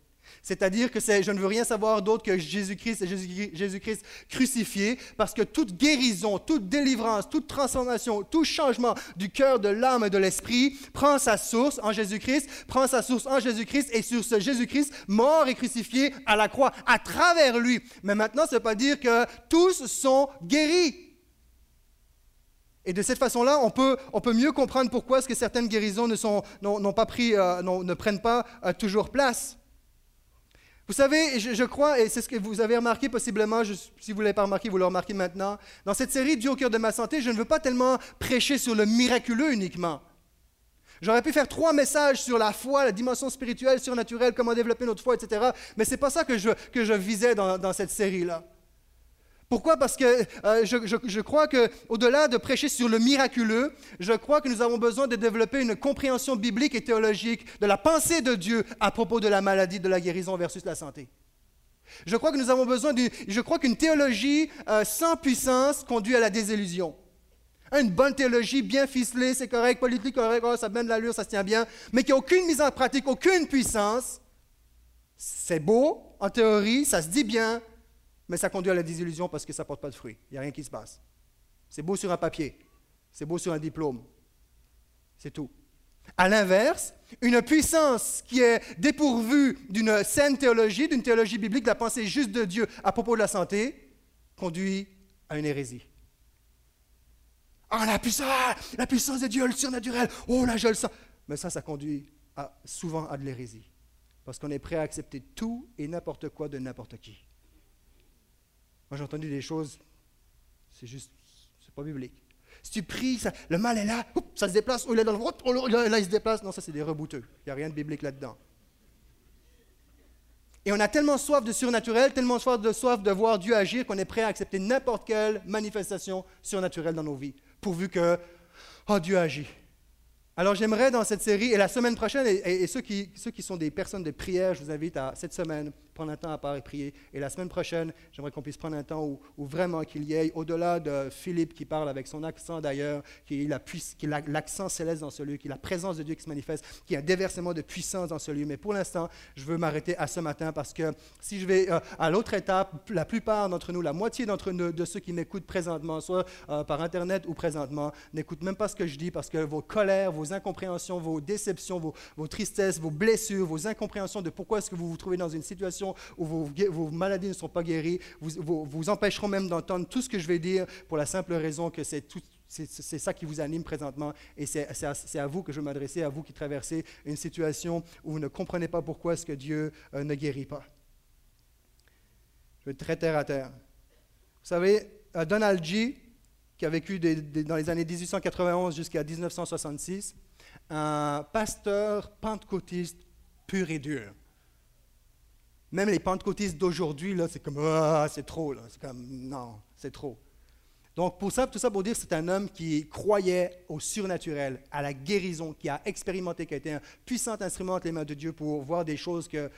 C'est-à-dire que je ne veux rien savoir d'autre que Jésus-Christ et Jésus-Christ crucifié, parce que toute guérison, toute délivrance, toute transformation, tout changement du cœur, de l'âme et de l'esprit prend sa source en Jésus-Christ, prend sa source en Jésus-Christ et sur ce Jésus-Christ mort et crucifié à la croix, à travers lui. Mais maintenant, ça ne veut pas dire que tous sont guéris. Et de cette façon-là, on peut, mieux comprendre pourquoi est-ce que certaines guérisons ne, euh, ne prennent pas euh, toujours place. Vous savez, je, crois, et c'est ce que vous avez remarqué possiblement, si vous ne l'avez pas remarqué, vous le remarquez maintenant, dans cette série Dieu au cœur de ma santé, je ne veux pas tellement prêcher sur le miraculeux uniquement. J'aurais pu faire trois messages sur la foi, la dimension spirituelle, surnaturelle, comment développer notre foi, etc. Mais ce n'est pas ça que je, visais dans cette série-là. Pourquoi? Parce que euh, je, crois qu'au-delà de prêcher sur le miraculeux, je crois que nous avons besoin de développer une compréhension biblique et théologique de la pensée de Dieu à propos de la maladie, de la guérison versus la santé. Je crois que nous avons besoin je crois qu'une théologie euh, sans puissance conduit à la désillusion. Une bonne théologie bien ficelée, c'est correct, politique correct, oh, ça mène l'allure, ça se tient bien, mais qui n'a aucune mise en pratique, aucune puissance. C'est beau en théorie, ça se dit bien, mais ça conduit à la désillusion parce que ça ne porte pas de fruits. Il n'y a rien qui se passe. C'est beau sur un papier, c'est beau sur un diplôme, c'est tout. À l'inverse, une puissance qui est dépourvue d'une saine théologie, d'une théologie biblique, de la pensée juste de Dieu à propos de la santé, conduit à une hérésie. Ah, la puissance, la puissance de Dieu, le surnaturel, oh là, je le sens. Mais ça, ça conduit souvent à de l'hérésie. Parce qu'on est prêt à accepter tout et n'importe quoi de n'importe qui. Moi, j'ai entendu des choses, c'est juste, c'est pas biblique. Si tu pries, le mal est là, ça se déplace, oh, il est dans le oh, là, il se déplace. Non, ça, c'est des rebouteux. Il n'y a rien de biblique là-dedans. Et on a tellement soif de surnaturel, tellement soif de, voir Dieu agir qu'on est prêt à accepter n'importe quelle manifestation surnaturelle dans nos vies, pourvu que oh, Dieu agit. Alors j'aimerais dans cette série, et la semaine prochaine, et, ceux, qui, ceux qui sont des personnes de prière, je vous invite à cette semaine prendre un temps à part et prier. Et la semaine prochaine, j'aimerais qu'on puisse prendre un temps où, vraiment qu'il y ait, au-delà de Philippe qui parle avec son accent d'ailleurs, qu'il y ait l'accent céleste dans ce lieu, qu'il y ait la présence de Dieu qui se manifeste, qu'il y ait un déversement de puissance dans ce lieu. Mais pour l'instant, je veux m'arrêter à ce matin parce que si je vais euh, à l'autre étape, la plupart d'entre nous, la moitié d'entre nous, de ceux qui m'écoutent présentement, soit euh, par Internet ou présentement, n'écoutent même pas ce que je dis parce que vos colères, vos incompréhensions, vos déceptions, vos, vos tristesses, vos blessures, vos incompréhensions de pourquoi est-ce que vous vous trouvez dans une situation où vos, maladies ne sont pas guéries, vous, vous, empêcheront même d'entendre tout ce que je vais dire pour la simple raison que c'est c'est ça qui vous anime présentement et c'est à, vous que je veux m'adresser, à vous qui traversez une situation où vous ne comprenez pas pourquoi est-ce que Dieu euh, ne guérit pas. Je vais être très terre à terre. Vous savez, euh, Donald G., qui a vécu dans les années 1891 jusqu'à 1966, un pasteur pentecôtiste pur et dur. Même les pentecôtistes d'aujourd'hui, là, c'est comme, ah, c'est trop, là. C'est comme, non, c'est trop. Donc, pour ça, tout ça pour dire, c'est un homme qui croyait au surnaturel, à la guérison, qui a expérimenté, qui a été un puissant instrument entre les mains de Dieu pour voir des choses que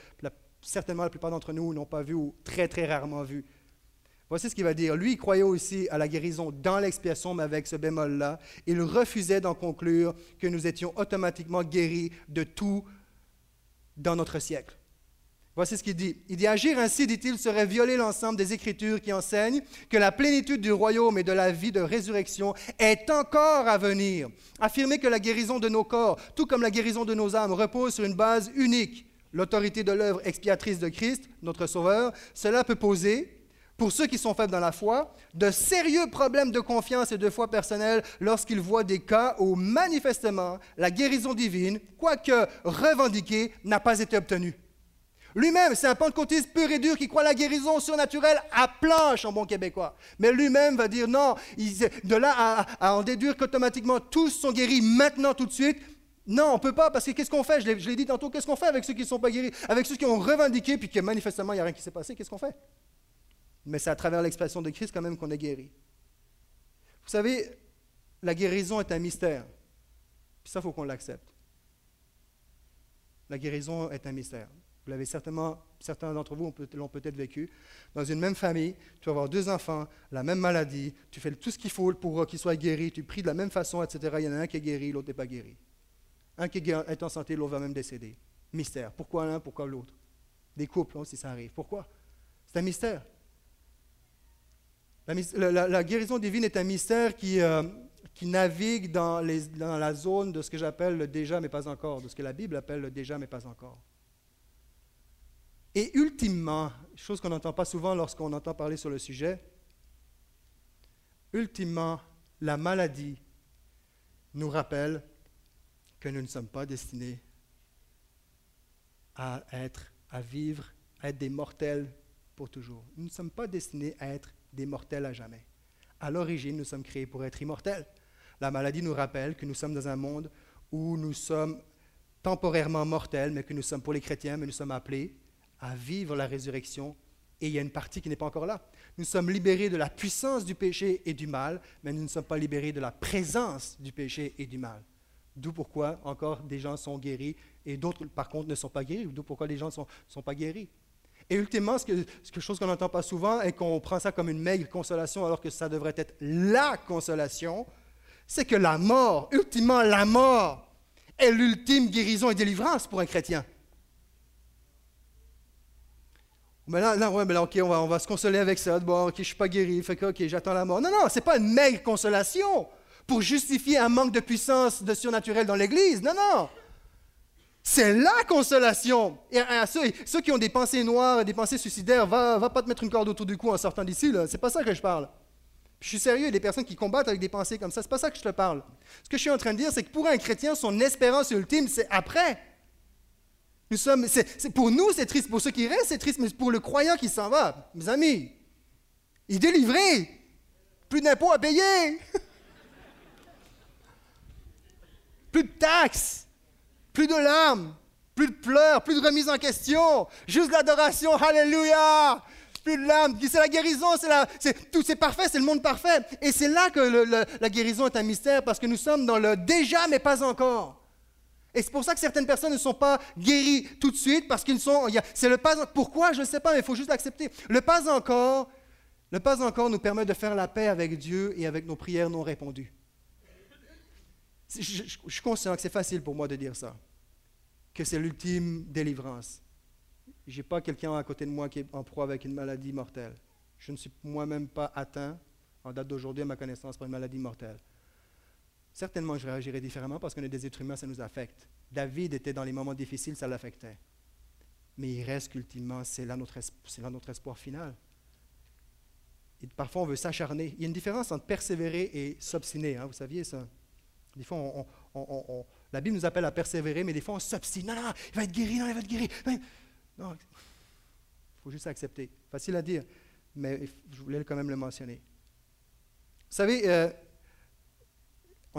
certainement la plupart d'entre nous n'ont pas vues ou très, très rarement vues. Voici ce qu'il va dire. Lui, il croyait aussi à la guérison dans l'expiation, mais avec ce bémol-là. Il refusait d'en conclure que nous étions automatiquement guéris de tout dans notre siècle. Voici ce qu'il dit. Il dit Agir ainsi, dit-il, serait violer l'ensemble des Écritures qui enseignent que la plénitude du royaume et de la vie de résurrection est encore à venir. Affirmer que la guérison de nos corps, tout comme la guérison de nos âmes, repose sur une base unique, l'autorité de l'œuvre expiatrice de Christ, notre Sauveur, cela peut poser, pour ceux qui sont faibles dans la foi, de sérieux problèmes de confiance et de foi personnelle lorsqu'ils voient des cas où manifestement la guérison divine, quoique revendiquée, n'a pas été obtenue. Lui-même, c'est un pentecôtiste pur et dur qui croit la guérison surnaturelle à planche en bon québécois. Mais lui-même va dire non, de là à, en déduire qu'automatiquement tous sont guéris maintenant tout de suite. Non, on ne peut pas, parce que qu'est-ce qu'on fait? Je l'ai dit tantôt, qu'est-ce qu'on fait avec ceux qui ne sont pas guéris? Avec ceux qui ont revendiqué, puis que manifestement, il n'y a rien qui s'est passé, qu'est-ce qu'on fait? Mais c'est à travers l'expression de Christ quand même qu'on est guéri. Vous savez, la guérison est un mystère. Puis ça, il faut qu'on l'accepte. La guérison est un mystère. Vous l'avez certainement, certains d'entre vous l'ont peut-être vécu. Dans une même famille, tu vas avoir deux enfants, la même maladie, tu fais tout ce qu'il faut pour qu'ils soient guéris, tu pries de la même façon, etc. Il y en a un qui est guéri, l'autre n'est pas guéri. Un qui est en santé, l'autre va même décéder. Mystère. Pourquoi l'un, pourquoi l'autre? Des couples aussi, ça arrive. Pourquoi? C'est un mystère. La, guérison divine est un mystère qui, euh, navigue dans, dans la zone de ce que j'appelle le déjà mais pas encore, de ce que la Bible appelle le déjà mais pas encore. Et ultimement, chose qu'on n'entend pas souvent lorsqu'on entend parler sur le sujet, ultimement, la maladie nous rappelle que nous ne sommes pas destinés à être, à vivre, à être des mortels pour toujours. Nous ne sommes pas destinés à être des mortels à jamais. À l'origine, nous sommes créés pour être immortels. La maladie nous rappelle que nous sommes dans un monde où nous sommes temporairement mortels, mais que nous sommes pour les chrétiens, mais nous sommes appelés à vivre la résurrection et il y a une partie qui n'est pas encore là. Nous sommes libérés de la puissance du péché et du mal, mais nous ne sommes pas libérés de la présence du péché et du mal. D'où pourquoi encore des gens sont guéris et d'autres par contre ne sont pas guéris, d'où pourquoi les gens ne sont, pas guéris. Et ultimement, ce que, quelque chose qu'on n'entend pas souvent et qu'on prend ça comme une maigre consolation alors que ça devrait être la consolation, c'est que la mort, ultimement la mort, est l'ultime guérison et délivrance pour un chrétien. Mais là, là, ouais, mais là, OK, on va, on va se consoler avec ça. Bon, OK, je suis pas guéri. Fait que, OK, j'attends la mort. Non, non, ce n'est pas une maigre consolation pour justifier un manque de puissance de surnaturel dans l'Église. Non, non. C'est la consolation. Et ceux, ceux, qui ont des pensées noires, des pensées suicidaires, va, va pas te mettre une corde autour du cou en sortant d'ici. Ce n'est pas ça que je parle. Je suis sérieux, des personnes qui combattent avec des pensées comme ça. C'est pas ça que je te parle. Ce que je suis en train de dire, c'est que pour un chrétien, son espérance ultime, c'est après. Nous sommes, pour nous, c'est triste. Pour ceux qui restent, c'est triste. Mais pour le croyant qui s'en va, mes amis, il est délivré. Plus d'impôts à payer. plus de taxes. Plus de larmes. Plus de pleurs. Plus de remise en question. Juste l'adoration. Alléluia. plus de larmes. C'est la guérison, c'est tout, c'est parfait, c'est le monde parfait. Et c'est là que la guérison est un mystère parce que nous sommes dans le déjà mais pas encore. Et c'est pour ça que certaines personnes ne sont pas guéries tout de suite parce qu'ils sont. C'est le pas. Pourquoi Je ne sais pas, mais il faut juste l'accepter. Le pas encore, le pas encore nous permet de faire la paix avec Dieu et avec nos prières non répondues. Je- je suis conscient que c'est facile pour moi de dire ça, que c'est l'ultime délivrance. Je n'ai pas quelqu'un à côté de moi qui est en proie avec une maladie mortelle. Je ne suis moi-même pas atteint, en date d'aujourd'hui, à ma connaissance, par une maladie mortelle. Certainement, je réagirais différemment parce qu'on est des êtres humains, ça nous affecte. David était dans les moments difficiles, ça l'affectait. Mais il reste qu'ultimement, c'est là, notre espoir final. Parfois, on veut s'acharner. Il y a une différence entre persévérer et s'obstiner, hein, vous saviez ça? Des fois, la Bible nous appelle à persévérer, mais des fois, on s'obstine. Non, non, il va être guéri, non, il va être guéri. Non, il faut juste accepter. Facile à dire, mais je voulais quand même le mentionner. Vous savez, euh,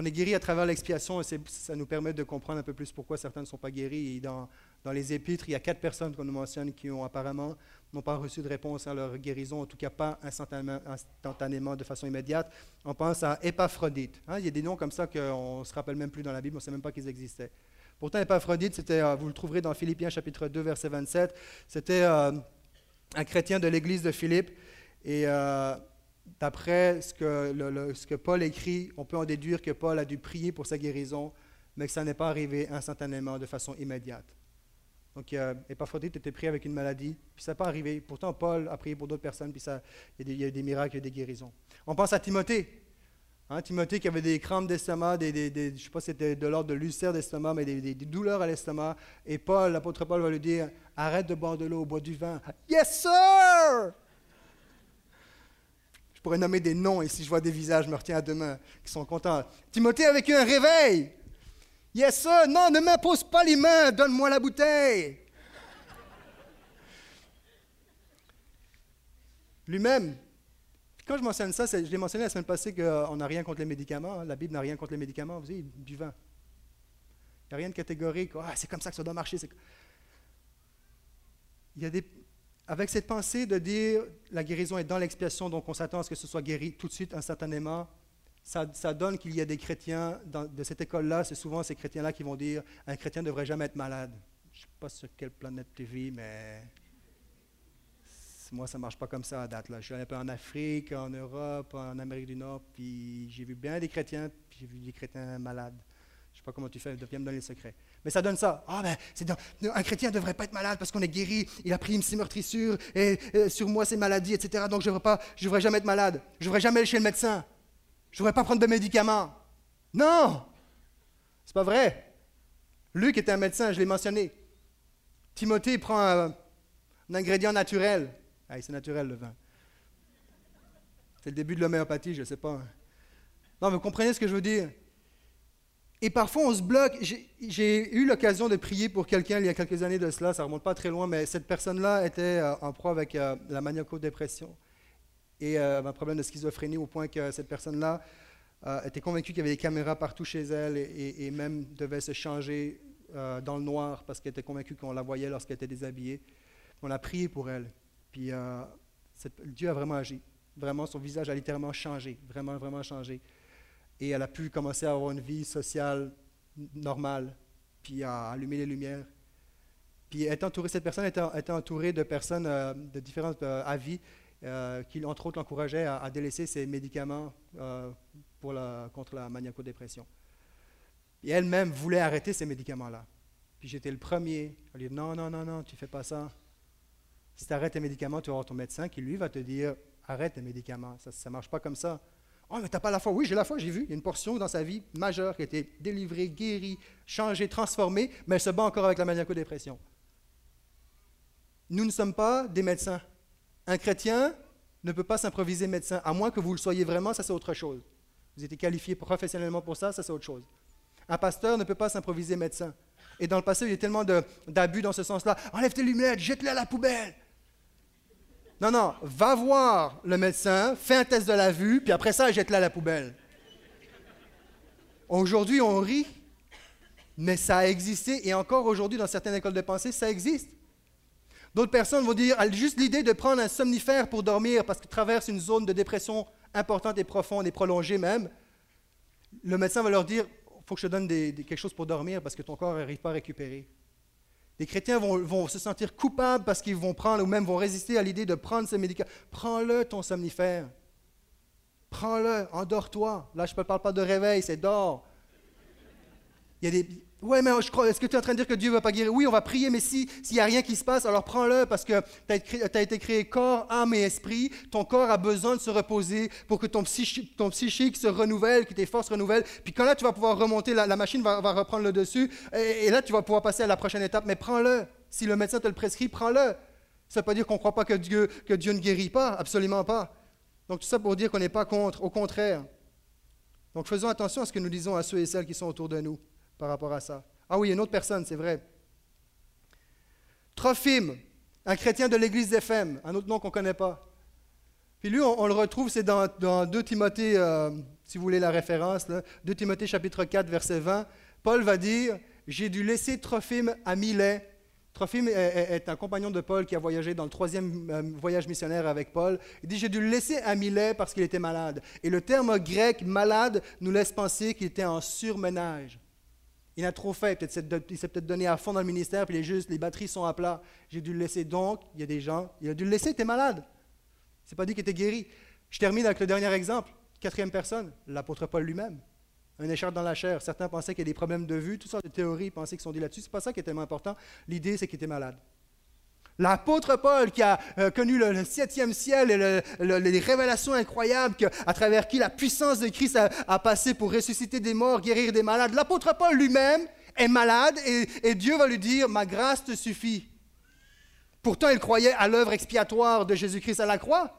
on est guéri à travers l'expiation et ça nous permet de comprendre un peu plus pourquoi certains ne sont pas guéris. Et dans, les épîtres, il y a quatre personnes qu'on nous mentionne qui ont apparemment n'ont pas reçu de réponse à leur guérison, en tout cas pas instantanément, instantanément de façon immédiate. On pense à Épaphrodite. Hein, il y a des noms comme ça qu'on ne se rappelle même plus dans la Bible, on ne sait même pas qu'ils existaient. Pourtant, Épaphrodite, c'était, euh, vous le trouverez dans Philippiens chapitre 2, verset 27, c'était euh, un chrétien de l'église de Philippe. Et euh, d'après ce que, Paul écrit, on peut en déduire que Paul a dû prier pour sa guérison, mais que ça n'est pas arrivé instantanément, de façon immédiate. Donc, euh, Épaphrodite était pris avec une maladie, puis ça n'est pas arrivé. Pourtant, Paul a prié pour d'autres personnes, puis ça, il, y a des, a des miracles, il des guérisons. On pense à Timothée. Hein, Timothée qui avait des crampes d'estomac, des, je ne sais pas si c'était de l'ordre de l'ulcère d'estomac, mais des douleurs à l'estomac. Et Paul, l'apôtre Paul va lui dire Arrête de boire de l'eau, bois du vin. Yes, sir! Je pourrais nommer des noms et si je vois des visages, je me retiens à deux mains, qui sont contents. Timothée a vécu un réveil. Yes, sir! Non, ne m'impose pas les mains, donne-moi la bouteille. Lui-même, quand je mentionne ça, je l'ai mentionné la semaine passée qu'on n'a rien contre les médicaments. hein. La Bible n'a rien contre les médicaments. Vous savez, du vin. Il n'y a rien de catégorique. Ah, c'est comme ça que ça doit marcher. Il y a des... Avec cette pensée de dire la guérison est dans l'expiation, donc on s'attend à ce que ce soit guéri tout de suite, instantanément, ça, donne qu'il y a des chrétiens de cette école-là, c'est souvent ces chrétiens-là qui vont dire un chrétien ne devrait jamais être malade. Je ne sais pas sur quelle planète tu vis, mais moi, ça ne marche pas comme ça à date. Là. Je suis allé un peu en Afrique, en Europe, en Amérique du Nord, puis j'ai vu bien des chrétiens, puis j'ai vu des chrétiens malades. Je ne sais pas comment tu fais, viens me donner le secret. Mais ça donne ça. Ah ben, un chrétien ne devrait pas être malade parce qu'on est guéri, il a pris une meurtrissure, et, et sur moi, c'est maladie, etc. Donc je ne devrais, devrais jamais être malade. Je ne devrais jamais aller chez le médecin. Je ne devrais pas prendre de médicaments. Non! C'est pas vrai. Luc était un médecin, je l'ai mentionné. Timothée prend un, ingrédient naturel. Ah, c'est naturel le vin. C'est le début de l'homéopathie, je ne sais pas. Non, mais vous comprenez ce que je veux dire? Et parfois, on se bloque. J'ai- eu l'occasion de prier pour quelqu'un il y a quelques années de cela, ça remonte pas très loin, mais cette personne-là était euh, en proie avec euh, la maniaco-dépression et euh, un problème de schizophrénie au point que cette personne-là était convaincue qu'il y avait des caméras partout chez elle et, même devait se changer dans le noir parce qu'elle était convaincue qu'on la voyait lorsqu'elle était déshabillée. On a prié pour elle. Puis Dieu a vraiment agi. Vraiment, son visage a littéralement changé. Vraiment, vraiment changé. Et elle a pu commencer à avoir une vie sociale normale, puis à allumer les lumières. Puis était entourée, cette personne était, entourée de personnes euh, de différents euh, avis euh, qui, entre autres, l'encourageaient à, délaisser ses médicaments contre la maniaco-dépression. Et elle-même voulait arrêter ces médicaments-là. Puis j'étais le premier à lui dire Non, non, non, non, tu ne fais pas ça. Si tu arrêtes tes médicaments, tu vas avoir ton médecin qui, lui, va te dire Arrête tes médicaments. Ça ne marche pas comme ça. Oh, mais tu n'as pas la foi. Oui, j'ai la foi, j'ai vu. Il y a une portion dans sa vie majeure qui a été délivrée, guérie, changée, transformée, mais elle se bat encore avec la maniaco-dépression. Nous ne sommes pas des médecins. Un chrétien ne peut pas s'improviser médecin, à moins que vous le soyez vraiment, ça c'est autre chose. Vous êtes qualifié professionnellement pour ça, ça c'est autre chose. Un pasteur ne peut pas s'improviser médecin. Et dans le passé, il y a tellement d'abus dans ce sens-là. Enlève tes lunettes, jette-les à la poubelle. Non, non, va voir le médecin, fais un test de la vue, puis après ça, jette-la à la poubelle. Aujourd'hui, on rit, mais ça a existé, et encore aujourd'hui, dans certaines écoles de pensée, ça existe. D'autres personnes vont dire juste l'idée de prendre un somnifère pour dormir parce qu'ils traversent une zone de dépression importante et profonde et prolongée même. Le médecin va leur dire il faut que je te donne quelque chose pour dormir parce que ton corps n'arrive pas à récupérer. Les chrétiens vont, se sentir coupables parce qu'ils vont prendre ou même vont résister à l'idée de prendre ce médicament. Prends-le, ton somnifère. Prends-le, endors-toi. Là, je ne parle pas de réveil, c'est dors. Il y a des, Ouais, mais je crois, est-ce que tu es en train de dire que Dieu ne va pas guérir? Oui, on va prier, mais s'il n'y a rien qui se passe, alors prends-le parce que tu as, été créé corps, âme et esprit. Ton corps a besoin de se reposer pour que ton, ton psychique se renouvelle, que tes forces se renouvellent. Puis quand là, tu vas pouvoir remonter, la, machine va, reprendre le dessus. Et, là, tu vas pouvoir passer à la prochaine étape. Mais prends-le. Si le médecin te le prescrit, prends-le. Ça ne veut pas dire qu'on ne croit pas que Dieu, que Dieu ne guérit pas. Absolument pas. Donc tout ça pour dire qu'on n'est pas contre. Au contraire. Donc faisons attention à ce que nous disons à ceux et celles qui sont autour de nous par rapport à ça. Ah oui, une autre personne, c'est vrai. Trophime, un chrétien de l'église d'Éphem, un autre nom qu'on ne connaît pas. Puis lui, on, le retrouve, c'est dans, 2 Timothée, euh, si vous voulez la référence, 2 Timothée chapitre 4, verset 20. Paul va dire, j'ai dû laisser Trophime à Milet. Trophime est, un compagnon de Paul qui a voyagé dans le troisième euh, voyage missionnaire avec Paul. Il dit, j'ai dû le laisser à Milet parce qu'il était malade. Et le terme grec malade nous laisse penser qu'il était en surmenage. Il a trop fait, peut-être, il s'est peut-être donné à fond dans le ministère, puis les, juste, les batteries sont à plat. J'ai dû le laisser donc, il y a des gens, il a dû le laisser, tu es malade. C'est pas dit qu'il était guéri. Je termine avec le dernier exemple. Quatrième personne, l'apôtre Paul lui-même. Un écharpe dans la chair. Certains pensaient qu'il y a des problèmes de vue, toutes sortes de théories pensaient qu'ils sont dit là-dessus. C'est pas ça qui est tellement important. L'idée, c'est qu'il était malade. L'apôtre Paul qui a euh, connu le, septième ciel et les révélations incroyables à travers qui la puissance de Christ a, passé pour ressusciter des morts, guérir des malades. L'apôtre Paul lui-même est malade et, et Dieu va lui dire, ma grâce te suffit. Pourtant, il croyait à l'œuvre expiatoire de Jésus-Christ à la croix.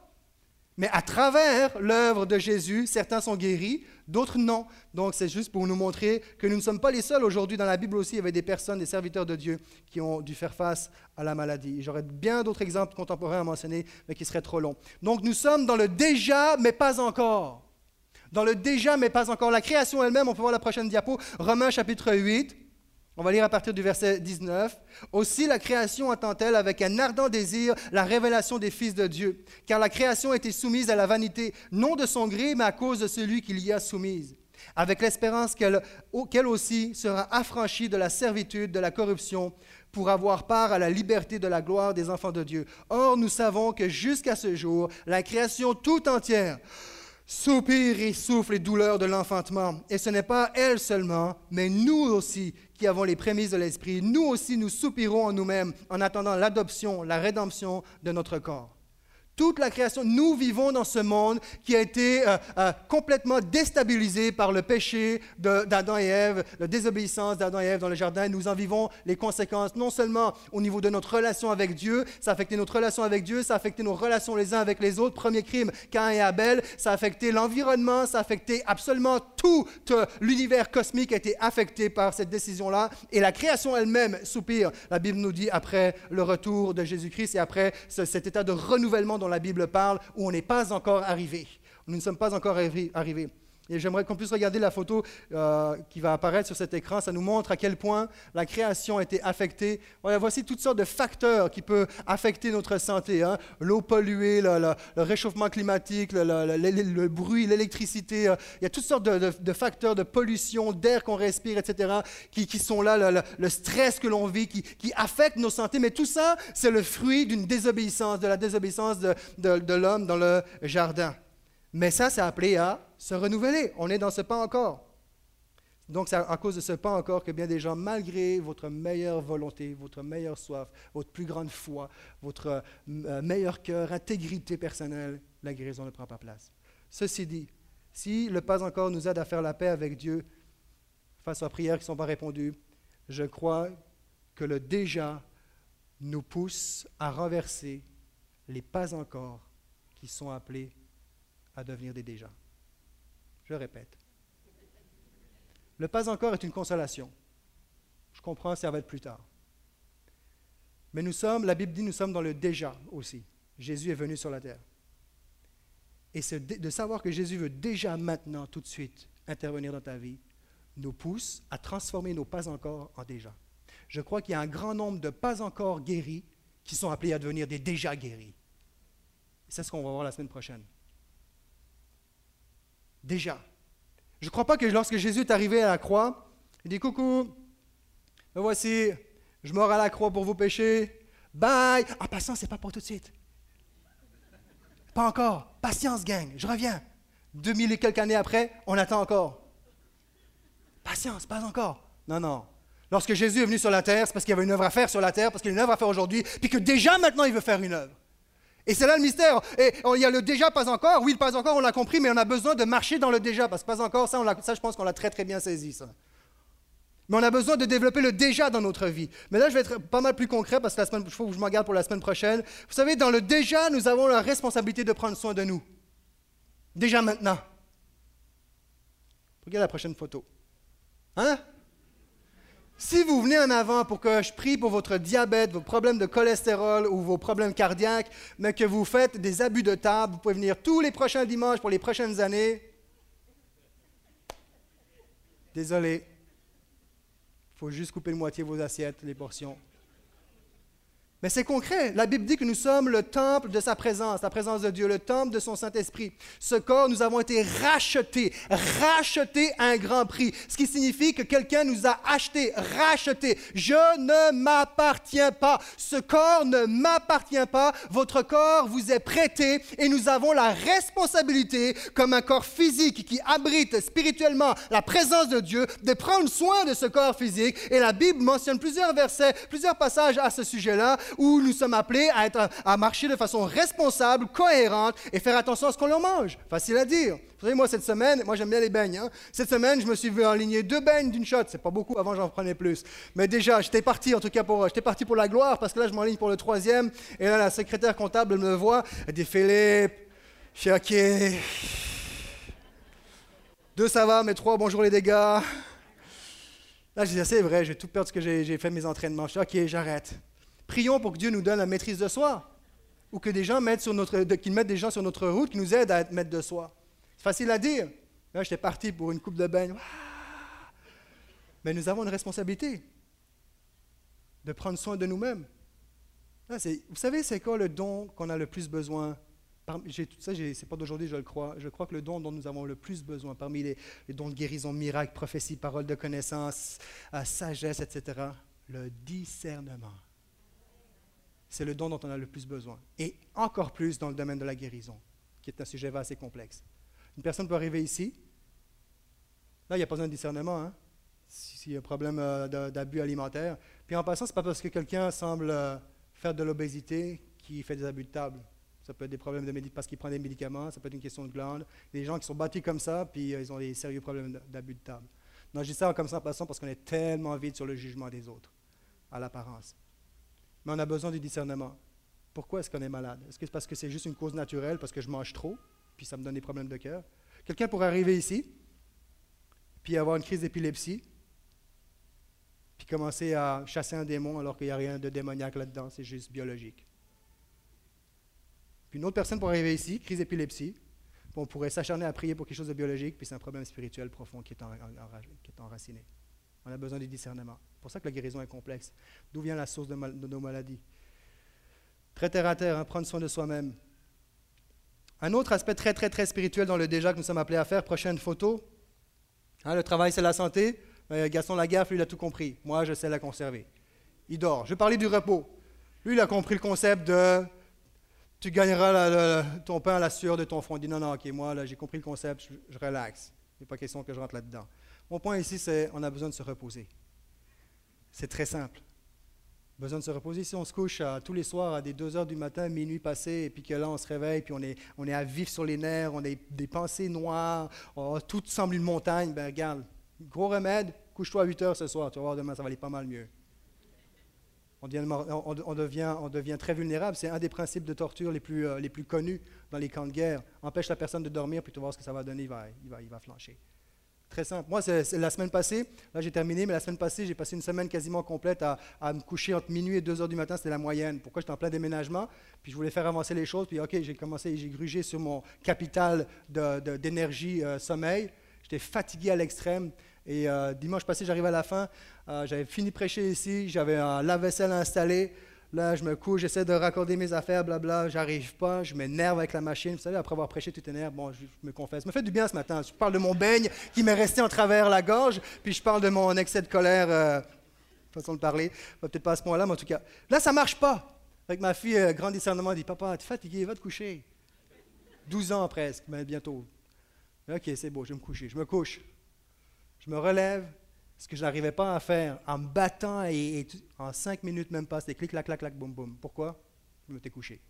Mais à travers l'œuvre de Jésus, certains sont guéris, d'autres non. Donc c'est juste pour nous montrer que nous ne sommes pas les seuls. Aujourd'hui, dans la Bible aussi, il y avait des personnes, des serviteurs de Dieu qui ont dû faire face à la maladie. J'aurais bien d'autres exemples contemporains à mentionner, mais qui seraient trop longs. Donc nous sommes dans le déjà, mais pas encore. Dans le déjà, mais pas encore. La création elle-même, on peut voir la prochaine diapo, Romains chapitre 8. On va lire à partir du verset 19. Aussi la création attend-elle avec un ardent désir la révélation des fils de Dieu, car la création était soumise à la vanité, non de son gré, mais à cause de celui qui l'y a soumise, avec l'espérance qu'elle aussi sera affranchie de la servitude, de la corruption, pour avoir part à la liberté de la gloire des enfants de Dieu. Or, nous savons que jusqu'à ce jour, la création tout entière soupire et souffle les douleurs de l'enfantement. Et ce n'est pas elle seulement, mais nous aussi qui avons les prémices de l'Esprit, nous aussi nous soupirons en nous-mêmes en attendant l'adoption, la rédemption de notre corps toute la création. Nous vivons dans ce monde qui a été euh, euh, complètement déstabilisé par le péché d'Adam et Ève, la désobéissance d'Adam et Ève dans le jardin. Nous en vivons les conséquences, non seulement au niveau de notre relation avec Dieu, ça a affecté notre relation avec Dieu, ça a affecté nos relations les uns avec les autres. Premier crime, Cain et Abel, ça a affecté l'environnement, ça a affecté absolument tout euh, l'univers cosmique a été affecté par cette décision-là. Et la création elle-même soupire, la Bible nous dit, après le retour de Jésus-Christ et après cet état de renouvellement dont la Bible parle, où on n'est pas encore arrivé. Nous ne sommes pas encore arrivés. Et j'aimerais qu'on puisse regarder la photo euh, qui va apparaître sur cet écran. Ça nous montre à quel point la création a été affectée. Voilà, voici toutes sortes de facteurs qui peuvent affecter notre santé. Hein. L'eau polluée, le, réchauffement climatique, le, bruit, l'électricité. Euh. il y a toutes sortes de, facteurs de pollution, d'air qu'on respire, etc., qui, sont là, le, stress que l'on vit, qui, affectent nos santé. Mais tout ça, c'est le fruit d'une désobéissance, de la désobéissance de l'homme dans le jardin. Mais ça, c'est appelé à se renouveler. On est dans ce pas encore. Donc, c'est à cause de ce pas encore que bien des gens, malgré votre meilleure volonté, votre meilleure soif, votre plus grande foi, votre euh, meilleur cœur, intégrité personnelle, la guérison ne prend pas place. Ceci dit, si le pas encore nous aide à faire la paix avec Dieu face aux prières qui ne sont pas répondues, je crois que le déjà nous pousse à renverser les pas encore qui sont appelés à devenir des déjà. Je répète. Le pas encore est une consolation. Je comprends, ça va être plus tard. Mais nous sommes, la Bible dit, nous sommes dans le déjà aussi. Jésus est venu sur la terre. Et de savoir que Jésus veut déjà maintenant, tout de suite, intervenir dans ta vie, nous pousse à transformer nos pas encore en déjà. Je crois qu'il y a un grand nombre de pas encore guéris qui sont appelés à devenir des déjà guéris. C'est ce qu'on va voir la semaine prochaine. Déjà. Je ne crois pas que lorsque Jésus est arrivé à la croix, il dit Coucou, me voici, je meurs à la croix pour vos péchés. Bye. En passant, c'est pas pour tout de suite. Pas encore. Patience, gang. Je reviens. Deux mille et quelques années après, on attend encore. Patience, pas encore. Non, non. Lorsque Jésus est venu sur la terre, c'est parce qu'il y avait une œuvre à faire sur la terre, parce qu'il y a une œuvre à faire aujourd'hui, puis que déjà maintenant il veut faire une œuvre. Et c'est là le mystère. Et il y a le déjà, pas encore. Oui, le pas encore, on l'a compris, mais on a besoin de marcher dans le déjà, parce que pas encore, ça, je pense qu'on l'a très très bien saisi. Mais on a besoin de développer le déjà dans notre vie. Mais là, je vais être pas mal plus concret parce que la semaine, faut que je m'en garde pour la semaine prochaine. Vous savez, dans le déjà, nous avons la responsabilité de prendre soin de nous. Déjà maintenant. Regardez la prochaine photo. Hein? Si vous venez en avant pour que je prie pour votre diabète, vos problèmes de cholestérol ou vos problèmes cardiaques, mais que vous faites des abus de table, vous pouvez venir tous les prochains dimanches pour les prochaines années. Désolé faut juste couper de moitié vos assiettes, les portions. Mais c'est concret. La Bible dit que nous sommes le temple de sa présence, la présence de Dieu, le temple de son Saint-Esprit. Ce corps, nous avons été rachetés, rachetés à un grand prix. Ce qui signifie que quelqu'un nous a achetés, rachetés. Je ne m'appartiens pas. Ce corps ne m'appartient pas. Votre corps vous est prêté et nous avons la responsabilité, comme un corps physique qui abrite spirituellement la présence de Dieu, de prendre soin de ce corps physique. Et la Bible mentionne plusieurs versets, plusieurs passages à ce sujet-là où nous sommes appelés à, marcher de façon responsable, cohérente et faire attention à ce qu'on leur mange. Facile à dire. Vous savez, moi, cette semaine, moi, j'aime bien les beignes. Hein. Cette semaine, je me suis vu enligner deux beignes d'une shot. C'est pas beaucoup, avant, j'en prenais plus. Mais déjà, j'étais parti, en tout cas, pour, j'étais parti pour la gloire, parce que là, je m'enligne pour le troisième. Et là, la secrétaire comptable me voit. Elle dit Philippe, je suis OK. Deux, ça va, mais trois, bonjour les dégâts. Là, je dis, c'est vrai, je vais tout perdre ce que j'ai fait mes entraînements. Je dis, OK, j'arrête. Prions pour que Dieu nous donne la maîtrise de soi. Ou que des gens mettent sur notre, qu'ils mettent des gens sur notre route qui nous aident à être maîtres de soi. C'est facile à dire. J'étais parti pour une coupe de bain. Mais nous avons une responsabilité de prendre soin de nous-mêmes. Vous savez, c'est quoi le don qu'on a le plus besoin? J'ai, Ça, c'est pas d'aujourd'hui, je le crois. Je crois que le don dont nous avons le plus besoin, parmi les, dons de guérison, miracle, prophétie, parole de connaissance, euh, sagesse, etc., le discernement c'est le don dont on a le plus besoin. Et encore plus dans le domaine de la guérison, qui est un sujet assez complexe. Une personne peut arriver ici. Là, il n'y a pas besoin de discernement. Hein? S'il y a un problème euh, d'abus alimentaire. Puis en passant, ce n'est pas parce que quelqu'un semble euh, faire de l'obésité qu'il fait des abus de table. Ça peut être des problèmes de parce qu'il prend des médicaments, ça peut être une question de glande. Des gens qui sont bâtis comme ça, puis euh, ils ont des sérieux problèmes d'abus de table. Non, je dis ça comme ça en passant parce qu'on est tellement vite sur le jugement des autres, à l'apparence mais on a besoin du discernement. Pourquoi est-ce qu'on est malade? Est-ce que c'est parce que c'est juste une cause naturelle, parce que je mange trop, puis ça me donne des problèmes de cœur? Quelqu'un pourrait arriver ici, puis avoir une crise d'épilepsie, puis commencer à chasser un démon alors qu'il n'y a rien de démoniaque là-dedans, c'est juste biologique. Puis une autre personne pourrait arriver ici, crise d'épilepsie, on pourrait s'acharner à prier pour quelque chose de biologique, puis c'est un problème spirituel profond qui est, qui est enraciné. On a besoin du discernement. C'est pour ça que la guérison est complexe. D'où vient la source de, nos maladies? Très terre à terre, hein, prendre soin de soi-même. Un autre aspect très, très, très spirituel dans le déjà que nous sommes appelés à faire, prochaine photo. Hein, le travail, c'est la santé. Euh, Gaston Lagaffe, lui, il a tout compris. Moi, je sais la conserver. Il dort. Je parler du repos. Lui, il a compris le concept de tu gagneras ton pain à la sueur de ton front. Il dit non, non, ok, moi, là, j'ai compris le concept, je, je relaxe. Il n'est pas question que je rentre là-dedans. Mon point ici, c'est on a besoin de se reposer. C'est très simple. Besoin de se reposer. Si on se couche tous les soirs à des 2 heures du matin, minuit passé, et puis que là on se réveille, puis on est, à vif sur les nerfs, on a des pensées noires, tout semble une montagne, ben regarde, gros remède, couche-toi à 8 heures ce soir, tu vas voir demain ça va aller pas mal mieux. On devient, très vulnérable. C'est un des principes de torture les plus, euh, les plus connus dans les camps de guerre. Empêche la personne de dormir, puis tu vas voir ce que ça va donner, va, il va, il va flancher. Très simple. Moi, c'est la semaine passée, là j'ai terminé, mais la semaine passée, j'ai passé une semaine quasiment complète à, me coucher entre minuit et 2 heures du matin, c'était la moyenne. Pourquoi j'étais en plein déménagement, puis je voulais faire avancer les choses, puis ok, j'ai commencé, j'ai grugé sur mon capital d'énergie euh, sommeil. J'étais fatigué à l'extrême. Et euh, dimanche passé, j'arrive à la fin, euh, j'avais fini de prêcher ici, j'avais un lave-vaisselle installé, Là, je me couche, j'essaie de raccorder mes affaires, blabla, j'arrive pas, je m'énerve avec la machine. Vous savez, après avoir prêché, tu t'énerves. Bon, je, me confesse. Me fait du bien ce matin. Je parle de mon beigne qui m'est resté en travers la gorge, puis je parle de mon excès de colère, euh, façon de parler. Peut-être pas à ce point-là, mais en tout cas. Là, ça marche pas. Avec ma fille, euh, grand discernement, dit Papa, tu es fatigué, va te coucher. 12 ans presque, mais bientôt. Ok, c'est beau, je vais me coucher. Je me couche. Je me relève, ce que je n'arrivais pas à faire en me battant et, en cinq minutes même pas, c'était clic, clac, clac, clac, boum, boum. Pourquoi? Je me suis couché.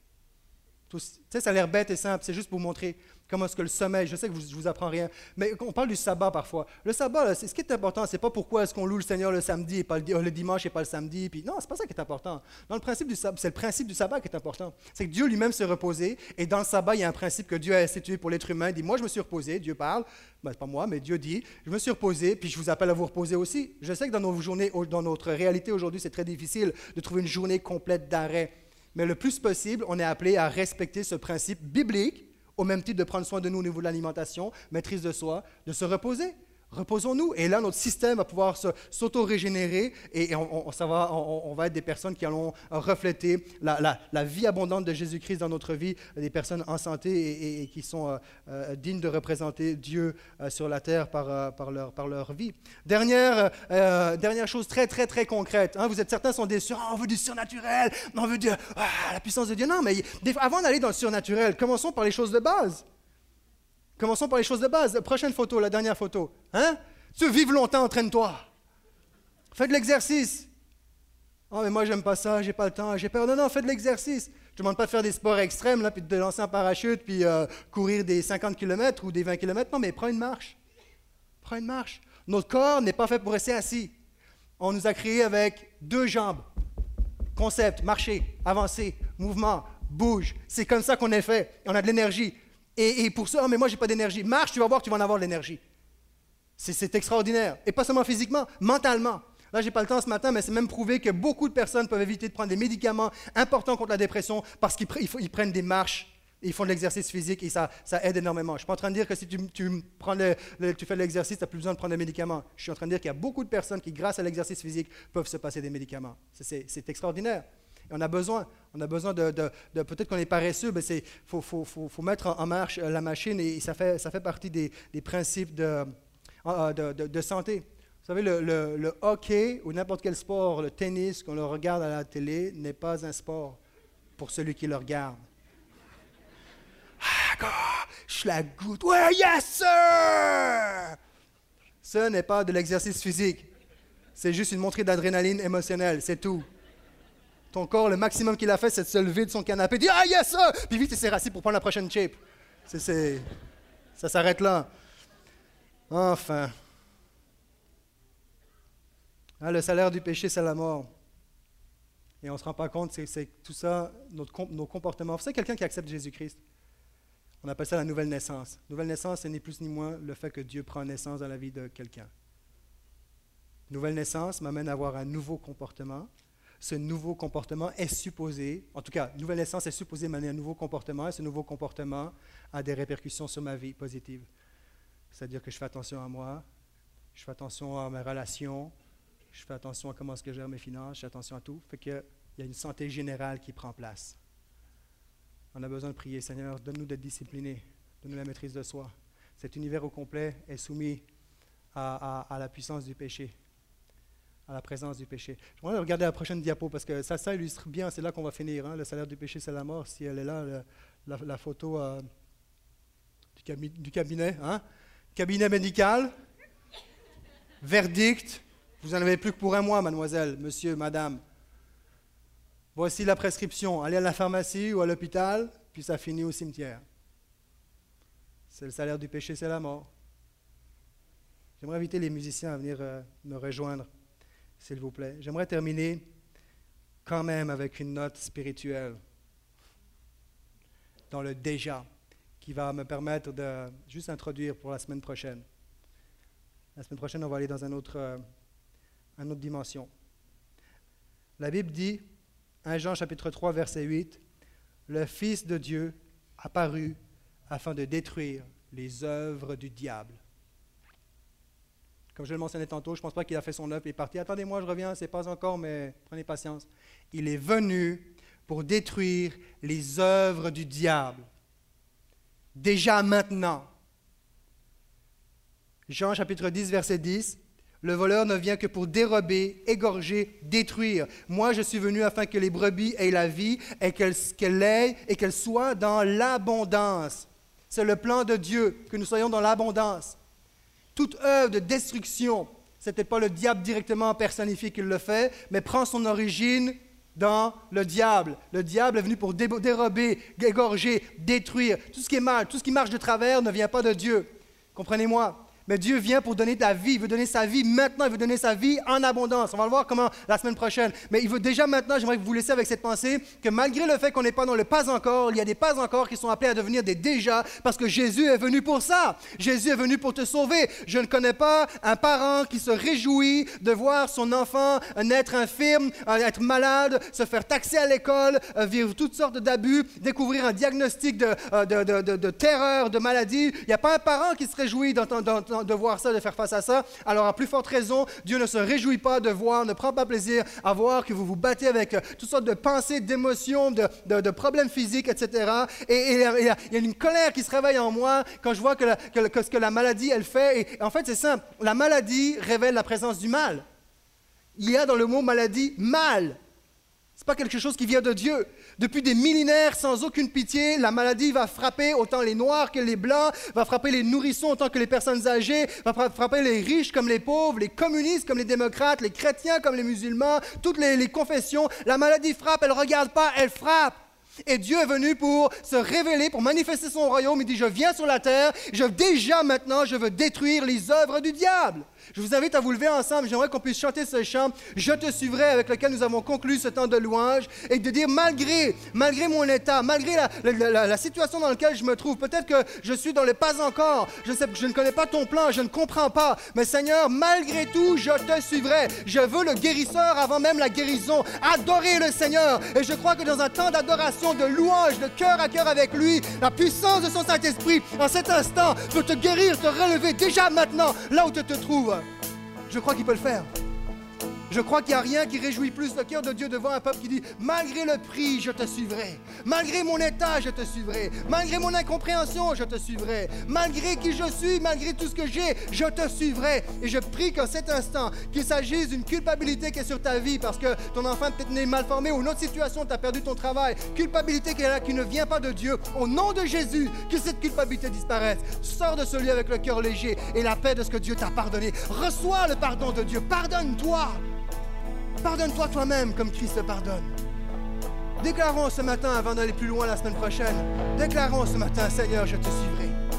Tu sais, ça a l'air bête et simple, c'est juste pour vous montrer comment est-ce que le sommeil, je sais que je ne vous apprends rien, mais on parle du sabbat parfois. Le sabbat, c'est ce qui est important, c'est pas pourquoi est-ce qu'on loue le Seigneur le samedi et pas le, dimanche et pas le samedi. Puis non, c'est pas ça qui est important. Dans le principe du sabbat, c'est le principe du sabbat qui est important. C'est que Dieu lui-même s'est reposé et dans le sabbat, il y a un principe que Dieu a institué pour l'être humain. Il dit, moi je me suis reposé, Dieu parle, ben, pas moi, mais Dieu dit, je me suis reposé, puis je vous appelle à vous reposer aussi. Je sais que dans nos journées, dans notre réalité aujourd'hui, c'est très difficile de trouver une journée complète d'arrêt mais le plus possible, on est appelé à respecter ce principe biblique, au même titre de prendre soin de nous au niveau de l'alimentation, maîtrise de soi, de se reposer. Reposons-nous. Et là, notre système va pouvoir s'auto-régénérer et, on, ça va, on, va être des personnes qui allons refléter la, vie abondante de Jésus-Christ dans notre vie, des personnes en santé et, qui sont euh, euh, dignes de représenter Dieu euh, sur la terre par, par, leur, par leur vie. Dernière, dernière chose très, très, très concrète. Hein, vous êtes certains sont déçus. Ah, on veut du surnaturel, on veut du, ah, la puissance de Dieu. Non, mais avant d'aller dans le surnaturel, commençons par les choses de base. Commençons par les choses de base. Prochaine photo, la dernière photo. Hein? Tu vivre longtemps, entraîne-toi. Fais de l'exercice. Oh, mais moi, j'aime pas ça, j'ai pas le temps, j'ai peur. Non, non, fais de l'exercice. Je ne demande pas de faire des sports extrêmes, là, puis de te lancer en parachute, puis euh, courir des 50 km ou des 20 km. Non, mais prends une marche. Prends une marche. Notre corps n'est pas fait pour rester assis. On nous a créés avec deux jambes. Concept, marcher, avancer, mouvement, bouge. C'est comme ça qu'on est fait. On a de l'énergie. Et, pour ça, oh, mais moi, j'ai pas d'énergie. Marche, tu vas voir, tu vas en avoir de l'énergie. C'est extraordinaire. Et pas seulement physiquement, mentalement. Là, j'ai pas le temps ce matin, mais c'est même prouvé que beaucoup de personnes peuvent éviter de prendre des médicaments importants contre la dépression parce qu'ils prennent des marches ils font de l'exercice physique et ça, aide énormément. Je ne suis pas en train de dire que si tu, tu fais de l'exercice, tu n'as plus besoin de prendre des médicaments. Je suis en train de dire qu'il y a beaucoup de personnes qui, grâce à l'exercice physique, peuvent se passer des médicaments. C'est extraordinaire on a besoin. On a besoin de. Peut-être qu'on est paresseux, mais il faut, mettre en, marche euh, la machine et ça fait, ça fait partie des, principes de, euh, de, santé. Vous savez, le, hockey ou n'importe quel sport, le tennis, qu'on le regarde à la télé, n'est pas un sport pour celui qui le regarde. Ah, je la goutte. Ouais, yes, sir! Ce n'est pas de l'exercice physique. C'est juste une montée d'adrénaline émotionnelle, c'est tout. Ton corps, le maximum qu'il a fait, c'est de se lever de son canapé, dire Ah, yes, ça Puis vite, il s'est rassis pour prendre la prochaine shape. C'est, ça s'arrête là. Enfin. Ah, le salaire du péché, c'est la mort. Et on ne se rend pas compte, c'est, tout ça, notre, nos comportements. Savez, quelqu'un qui accepte Jésus-Christ, on appelle ça la nouvelle naissance. Nouvelle naissance, ce n'est plus ni moins le fait que Dieu prend naissance dans la vie de quelqu'un. Nouvelle naissance m'amène à avoir un nouveau comportement, ce nouveau comportement est supposé, en tout cas, nouvelle naissance est supposée mener un nouveau comportement, et ce nouveau comportement a des répercussions sur ma vie positive. C'est-à-dire que je fais attention à moi, je fais attention à mes relations, je fais attention à comment est-ce que je gère mes finances, je fais attention à tout. Fait qu'il y a une santé générale qui prend place. On a besoin de prier, Seigneur, donne-nous d'être disciplinés, donne-nous la maîtrise de soi. Cet univers au complet est soumis à la puissance du péché à la présence du péché. Je voudrais regarder la prochaine diapo parce que ça, ça illustre bien, c'est là qu'on va finir. Hein. le salaire du péché, c'est la mort. Si elle est là, la, photo euh, du, cabinet. Hein. Cabinet médical, verdict, vous n'en avez plus que pour un mois, mademoiselle, monsieur, madame. Voici la prescription. Allez à la pharmacie ou à l'hôpital, puis ça finit au cimetière. C'est le salaire du péché, c'est la mort. J'aimerais inviter les musiciens à venir euh, me rejoindre s'il vous plaît. J'aimerais terminer quand même avec une note spirituelle dans le déjà qui va me permettre de juste introduire pour la semaine prochaine. La semaine prochaine, on va aller dans un autre, euh, une autre dimension. La Bible dit, 1 Jean chapitre 3, verset 8, Le Fils de Dieu apparut afin de détruire les œuvres du diable. Comme je le mentionnais tantôt, je ne pense pas qu'il a fait son œuvre et est parti. Attendez-moi, je reviens, c'est pas encore, mais prenez patience. Il est venu pour détruire les œuvres du diable. Déjà maintenant. Jean chapitre 10, verset 10. Le voleur ne vient que pour dérober, égorger, détruire. Moi, je suis venu afin que les brebis aient la vie et qu'elles aient et qu'elles soient dans l'abondance. C'est le plan de Dieu, que nous soyons dans l'abondance. Toute œuvre de destruction, ce n'était pas le diable directement personnifié qui le fait, mais prend son origine dans le diable. Le diable est venu pour dérober, égorger, détruire. Tout ce qui est mal, tout ce qui marche de travers ne vient pas de Dieu. Comprenez-moi mais Dieu vient pour donner la vie. Il veut donner sa vie maintenant. Il veut donner sa vie en abondance. On va le voir comment la semaine prochaine. Mais il veut déjà maintenant, j'aimerais vous laisser avec cette pensée, que malgré le fait qu'on n'est pas dans le pas encore, il y a des pas encore qui sont appelés à devenir des déjà, parce que Jésus est venu pour ça. Jésus est venu pour te sauver. Je ne connais pas un parent qui se réjouit de voir son enfant naître infirme, être malade, se faire taxer à l'école, euh, vivre toutes sortes d'abus, découvrir un diagnostic euh, de, de, terreur, de maladie. Il n'y a pas un parent qui se réjouit dans, dans de voir ça, de faire face à ça, alors à plus forte raison, Dieu ne se réjouit pas de voir, ne prend pas plaisir à voir que vous vous battez avec euh, toutes sortes de pensées, d'émotions, de, problèmes physiques, etc. Et, il, y a, une colère qui se réveille en moi quand je vois que, ce que la maladie, elle fait. Et en fait, c'est simple. La maladie révèle la présence du mal. Il y a dans le mot maladie mal. N'est pas quelque chose qui vient de Dieu. Depuis des millénaires, sans aucune pitié, la maladie va frapper autant les noirs que les blancs, va frapper les nourrissons autant que les personnes âgées, va frapper les riches comme les pauvres, les communistes comme les démocrates, les chrétiens comme les musulmans, toutes les, les confessions. La maladie frappe, elle ne regarde pas, elle frappe. Et Dieu est venu pour se révéler, pour manifester son royaume. Il dit, je viens sur la terre, je, déjà maintenant, je veux détruire les œuvres du diable. Je vous invite à vous lever ensemble. J'aimerais qu'on puisse chanter ce chant, Je te suivrai, avec lequel nous avons conclu ce temps de louange, et de dire, malgré, malgré mon état, malgré la, situation dans laquelle je me trouve, peut-être que je suis dans le pas encore, je, sais, je ne connais pas ton plan, je ne comprends pas, mais Seigneur, malgré tout, je te suivrai. Je veux le guérisseur avant même la guérison. Adorer le Seigneur. Et je crois que dans un temps d'adoration, de louange, de cœur à cœur avec lui, la puissance de son Saint-Esprit, en cet instant, peut te guérir, te relever déjà maintenant, là où tu te trouves. Je crois qu'il peut le faire. Je crois qu'il n'y a rien qui réjouit plus le cœur de Dieu devant un peuple qui dit, malgré le prix, je te suivrai. Malgré mon état, je te suivrai. Malgré mon incompréhension, je te suivrai. Malgré qui je suis, malgré tout ce que j'ai, je te suivrai. Et je prie qu'en cet instant, qu'il s'agisse d'une culpabilité qui est sur ta vie parce que ton enfant peut-être né mal formé ou une autre situation, tu as perdu ton travail. Culpabilité qui est là, qui ne vient pas de Dieu. Au nom de Jésus, que cette culpabilité disparaisse. Sors de ce lieu avec le cœur léger et la paix de ce que Dieu t'a pardonné. Reçois le pardon de Dieu. Pardonne-toi. Pardonne-toi toi-même comme Christ te pardonne. Déclarons ce matin, avant d'aller plus loin la semaine prochaine, déclarons ce matin, Seigneur, je te suivrai.